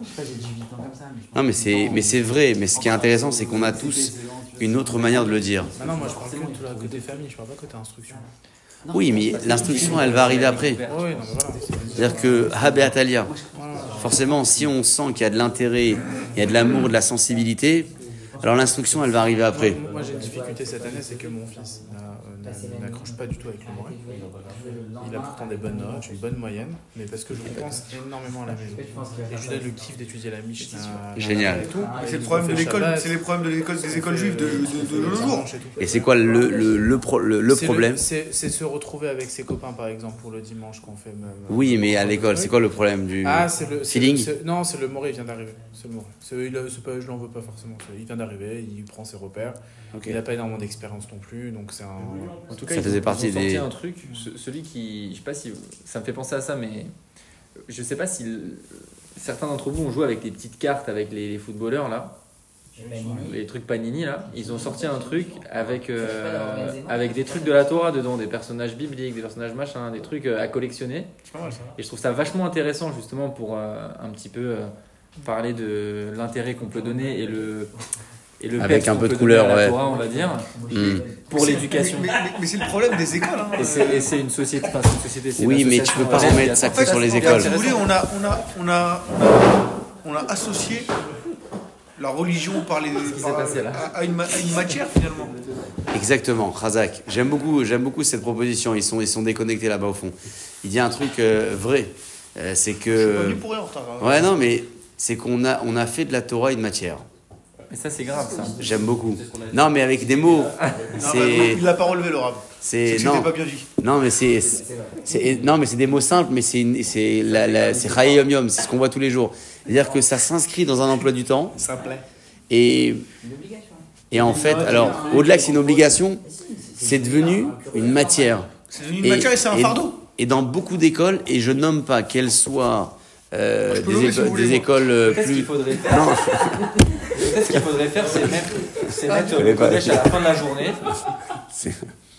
Je sais pas, j'ai 18 ans comme ça. Mais je pense Non, mais que c'est, mais c'est vrai. Mais ce qui est intéressant, c'est qu'on a tous une autre manière de le dire. Ah non, moi je parle que de tout le côté famille, je parle pas côté instruction. Oui, mais l'instruction, elle va arriver après. C'est-à-dire que Habé Atalia, forcément, si on sent qu'il y a de l'intérêt, il y a de l'amour, de la sensibilité, alors l'instruction, elle va arriver après. Moi j'ai une difficulté cette année, c'est que mon fils euh, n'accroche pas du tout avec le morel. Il a pourtant des bonnes notes, une bonne moyenne, mais parce que je pense énormément à la maison. Et je lui donne le kiff d'étudier la Mishnah. Génial. C'est le problème de l'école, c'est les problèmes de l'école, des écoles juives de, nos jours. et c'est quoi le, le, le, pro- le- problème C'est se retrouver avec ses copains par exemple pour le dimanche qu'on fait même. euh, Oui, mais à l'école, c'est quoi le problème du Ah, c'est le c'est feeling Non, c'est le Moré, il vient d'arriver. C'est le Moré. Je l'en veux pas forcément. Il vient d'arriver, il prend ses repères. Il n'a pas énormément d'expérience non plus, donc c'est un. En tout Ça cas, ils faisait ont- partie ils ont sorti des- un truc, ce- celui qui, je sais pas si ça me fait penser à ça, mais je sais pas si le- certains d'entre vous ont joué avec des petites cartes avec les, les footballeurs là, les trucs Panini là. Ils ont sorti un truc avec euh, avec des trucs de la Torah dedans, des personnages bibliques, des personnages machin, des trucs euh, à collectionner. Et je trouve ça vachement intéressant justement pour euh, un petit peu euh, parler de l'intérêt qu'on peut donner et le et le Avec peps un peu de couleur, la ouais. Torah, on va dire, Hmm. pour l'éducation. Mais, mais- mais c'est le problème des écoles. Hein. Et c'est, une société, enfin, une société. Oui, mais tu association peux pas remettre a ça que sur les écoles. Si vous voulez, on a, on a, on a, on a associé la religion par les, par- à, à une, ma- à une matière finalement. Exactement, Razak. J'aime beaucoup, j'aime beaucoup cette proposition. Ils sont, ils sont déconnectés là-bas au fond. Il dit un truc euh, vrai. Euh, c'est Je suis pas que. venu pour rien en retard. hein. Ouais, non, mais c'est qu'on a, on a fait de la Torah une matière. Mais ça, c'est grave, ça. J'aime beaucoup. Non, mais avec des mots. Non, bah, C'est. il l'a pas relevé le rap. C'est. Non. pas bien dit. Non, mais c'est. c'est- Non, mais c'est des mots simples, mais c'est une- c'est la, la, c'est Chaye Yom Yom, c'est ce qu'on voit tous les jours. C'est-à-dire que ça s'inscrit dans un emploi du temps. Ça plaît. Et, et en fait, alors, au-delà que c'est une obligation, c'est devenu une matière. C'est devenu une matière et c'est un fardeau. Et dans beaucoup d'écoles, et je nomme pas qu'elles soient euh, des, si des écoles euh, plus. qu'il faudrait faire. Non, Peut-être ce qu'il faudrait faire, c'est mettre, c'est Ah, mettre le collège à la fin de la journée.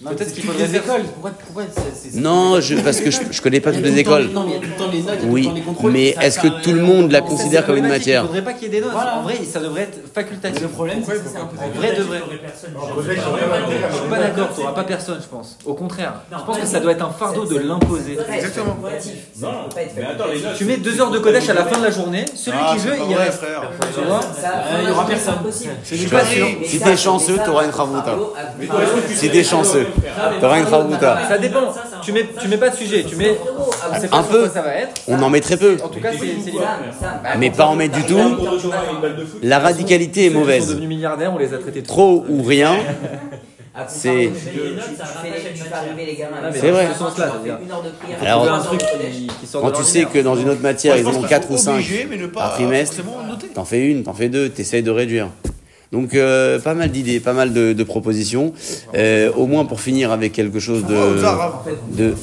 Peut-être qu'il faudrait les écoles, pourquoi, pourquoi c'est- c'est- non je, parce que je, je connais pas toutes tout les écoles. Non, mais il y a tout le temps les notes, il y a tout le Oui, temps les contrôles. mais est-ce que tout le monde la considère comme une matière Il faudrait pas qu'il y ait des notes. Voilà. En vrai, ça devrait être facultatif. Le problème, c'est que c'est un vrai de vrai. Je suis pas d'accord, tu n'auras pas personne, je pense. Au contraire, je pense que ça doit être un fardeau de l'imposer. Exactement. Tu mets deux heures de codage à la fin de la journée, celui Ah, qui c'est veut, il reste. Tu vois il y aura personne. Je suis pas sûr. Si t'es chanceux, t'auras une chavouta. Si t'es chanceux, t'auras une. Ça dépend. Tu mets, tu mets pas de sujet, tu mets. Un peu. quoi ça va être. On en met très peu. En tout cas, c'est. Mais pas en mettre du tout. La radicalité est sont mauvaise. devenus milliardaires, on les a traités trop. Trop ou rien. C'est- C'est vrai. Alors, Quand tu sais que dans une autre matière, ils en ont 4 ou 5 Obligé, mais ne pas par trimestre, t'en fais une, t'en fais deux, t'essayes de réduire. Donc euh, pas mal d'idées, pas mal de, de propositions. Euh, au moins pour finir avec quelque chose de... Oh, de...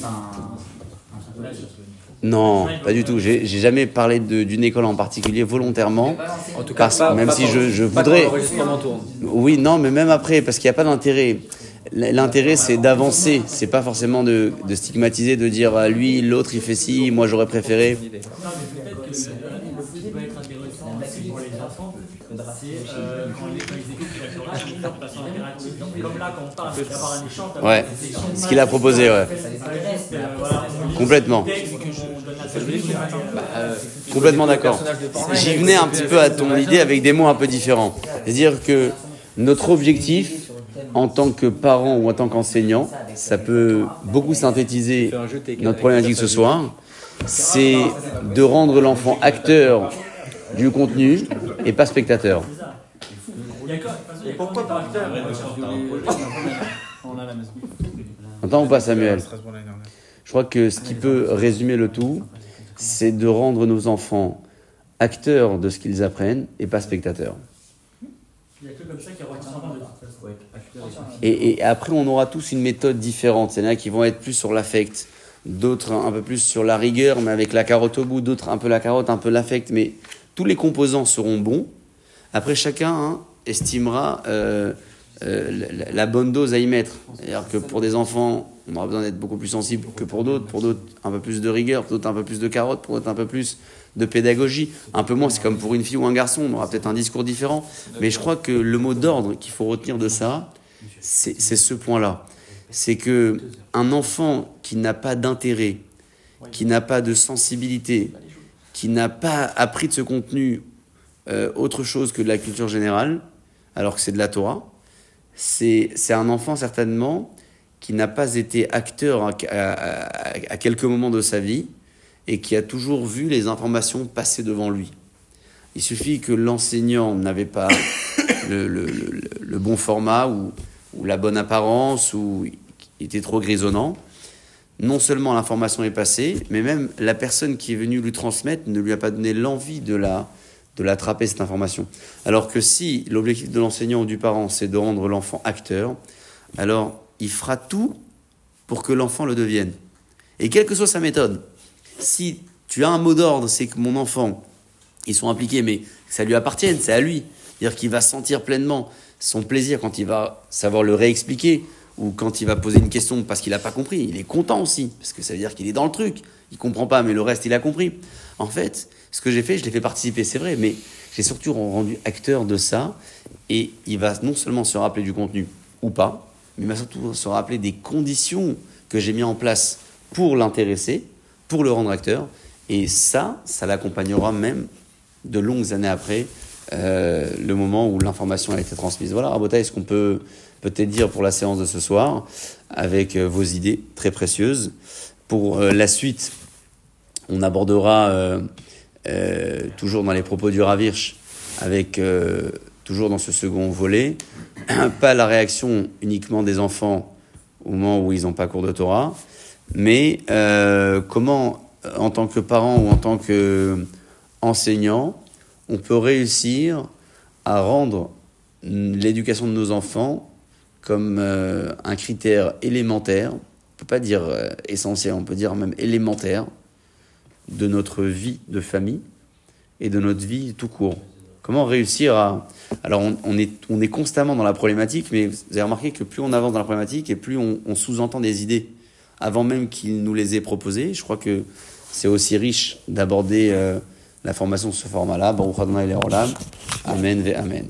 Non, pas du tout. J'ai jamais parlé d'une école en particulier volontairement. En tout cas, Parce- pas- même pas si je, voudrais... Oui, non, mais même après, parce qu'il n'y a pas d'intérêt. L'intérêt, c'est d'avancer. C'est pas forcément de, de stigmatiser, de dire ah, lui, l'autre, il fait ci, moi, j'aurais préféré. Non, mais peut-être que le, le Comme là, quand on parle d'avoir un échange, t'as Ouais, ce qu'il a proposé, ouais. Euh, Complètement. matins. Euh, Complètement d'accord. J'y venais un petit peu à ton idée avec des mots un peu différents. C'est-à-dire que notre objectif, en tant que parent ou en tant qu'enseignant, ça peut beaucoup synthétiser notre problématique ce soir, c'est de rendre l'enfant acteur du contenu et pas spectateur. A Pourquoi quoi- pas On a la maison. Entends ou pas Samuel. Je crois que ce qui peut résumer le tout, c'est de rendre nos enfants acteurs de ce qu'ils apprennent et pas spectateurs. Il y a que comme ça qui retiendra de toute façon. Et, et après, on aura tous une méthode différente. Il y en a qui vont être plus sur l'affect, d'autres un peu plus sur la rigueur, mais avec la carotte au bout, d'autres un peu la carotte, un peu l'affect. Mais tous les composants seront bons. Après, chacun hein, estimera euh, euh, la, bonne dose à y mettre. C'est-à-dire que pour des enfants, on aura besoin d'être beaucoup plus sensible que pour d'autres. Pour d'autres, un peu plus de rigueur, pour d'autres, un peu plus de carotte, pour d'autres, un peu plus de pédagogie. Un peu moins, c'est comme pour une fille ou un garçon, on aura peut-être un discours différent. Mais je crois que le mot d'ordre qu'il faut retenir de ça, c'est c'est ce point-là. C'est que un enfant qui n'a pas d'intérêt, qui n'a pas de sensibilité, qui n'a pas appris de ce contenu euh, autre chose que de la culture générale, alors que c'est de la Torah, c'est un enfant certainement qui n'a pas été acteur à, à- quelques moments de sa vie et qui a toujours vu les informations passer devant lui. Il suffit que l'enseignant n'avait pas <coughs> le, le- le- le bon format ou, ou la bonne apparence ou il était trop grisonnant. Non seulement l'information est passée, mais même la personne qui est venue lui transmettre ne lui a pas donné l'envie de la de l'attraper cette information. Alors que si l'objectif de l'enseignant ou du parent c'est de rendre l'enfant acteur, alors il fera tout pour que l'enfant le devienne. Et quelle que soit sa méthode, si tu as un mot d'ordre, c'est que mon enfant, ils sont impliqués, mais ça lui appartienne, c'est à lui. C'est-à-dire qu'il va sentir pleinement son plaisir quand il va savoir le réexpliquer ou quand il va poser une question parce qu'il n'a pas compris. Il est content aussi, parce que ça veut dire qu'il est dans le truc. Il comprend pas, mais le reste, il a compris. En fait, ce que j'ai fait, je l'ai fait participer, c'est vrai, mais j'ai surtout rendu acteur de ça. Et il va non seulement se rappeler du contenu ou pas, mais il va surtout se rappeler des conditions que j'ai mis en place pour l'intéresser, pour le rendre acteur. Et ça, ça l'accompagnera même de longues années après le moment où l'information a été transmise. Voilà, Rabota, est-ce qu'on peut peut-être dire pour la séance de ce soir, avec vos idées très précieuses. Pour la suite, on abordera toujours dans les propos du Ravirch, avec toujours dans ce second volet, <clears throat> pas la réaction uniquement des enfants au moment où ils n'ont pas cours de Torah, mais euh, comment, en tant que parent ou en tant qu'enseignant, on peut réussir à rendre l'éducation de nos enfants comme euh, un critère élémentaire, on ne peut pas dire euh, essentiel, on peut dire même élémentaire de notre vie de famille et de notre vie tout court. Comment réussir à... Alors on, est, on est constamment dans la problématique, mais vous avez remarqué que plus on avance dans la problématique et plus on, sous-entend des idées avant même qu'il nous les ait proposées. Je crois que c'est aussi riche d'aborder euh, la formation de ce format-là. Baruch Adonai Amen ve Amen.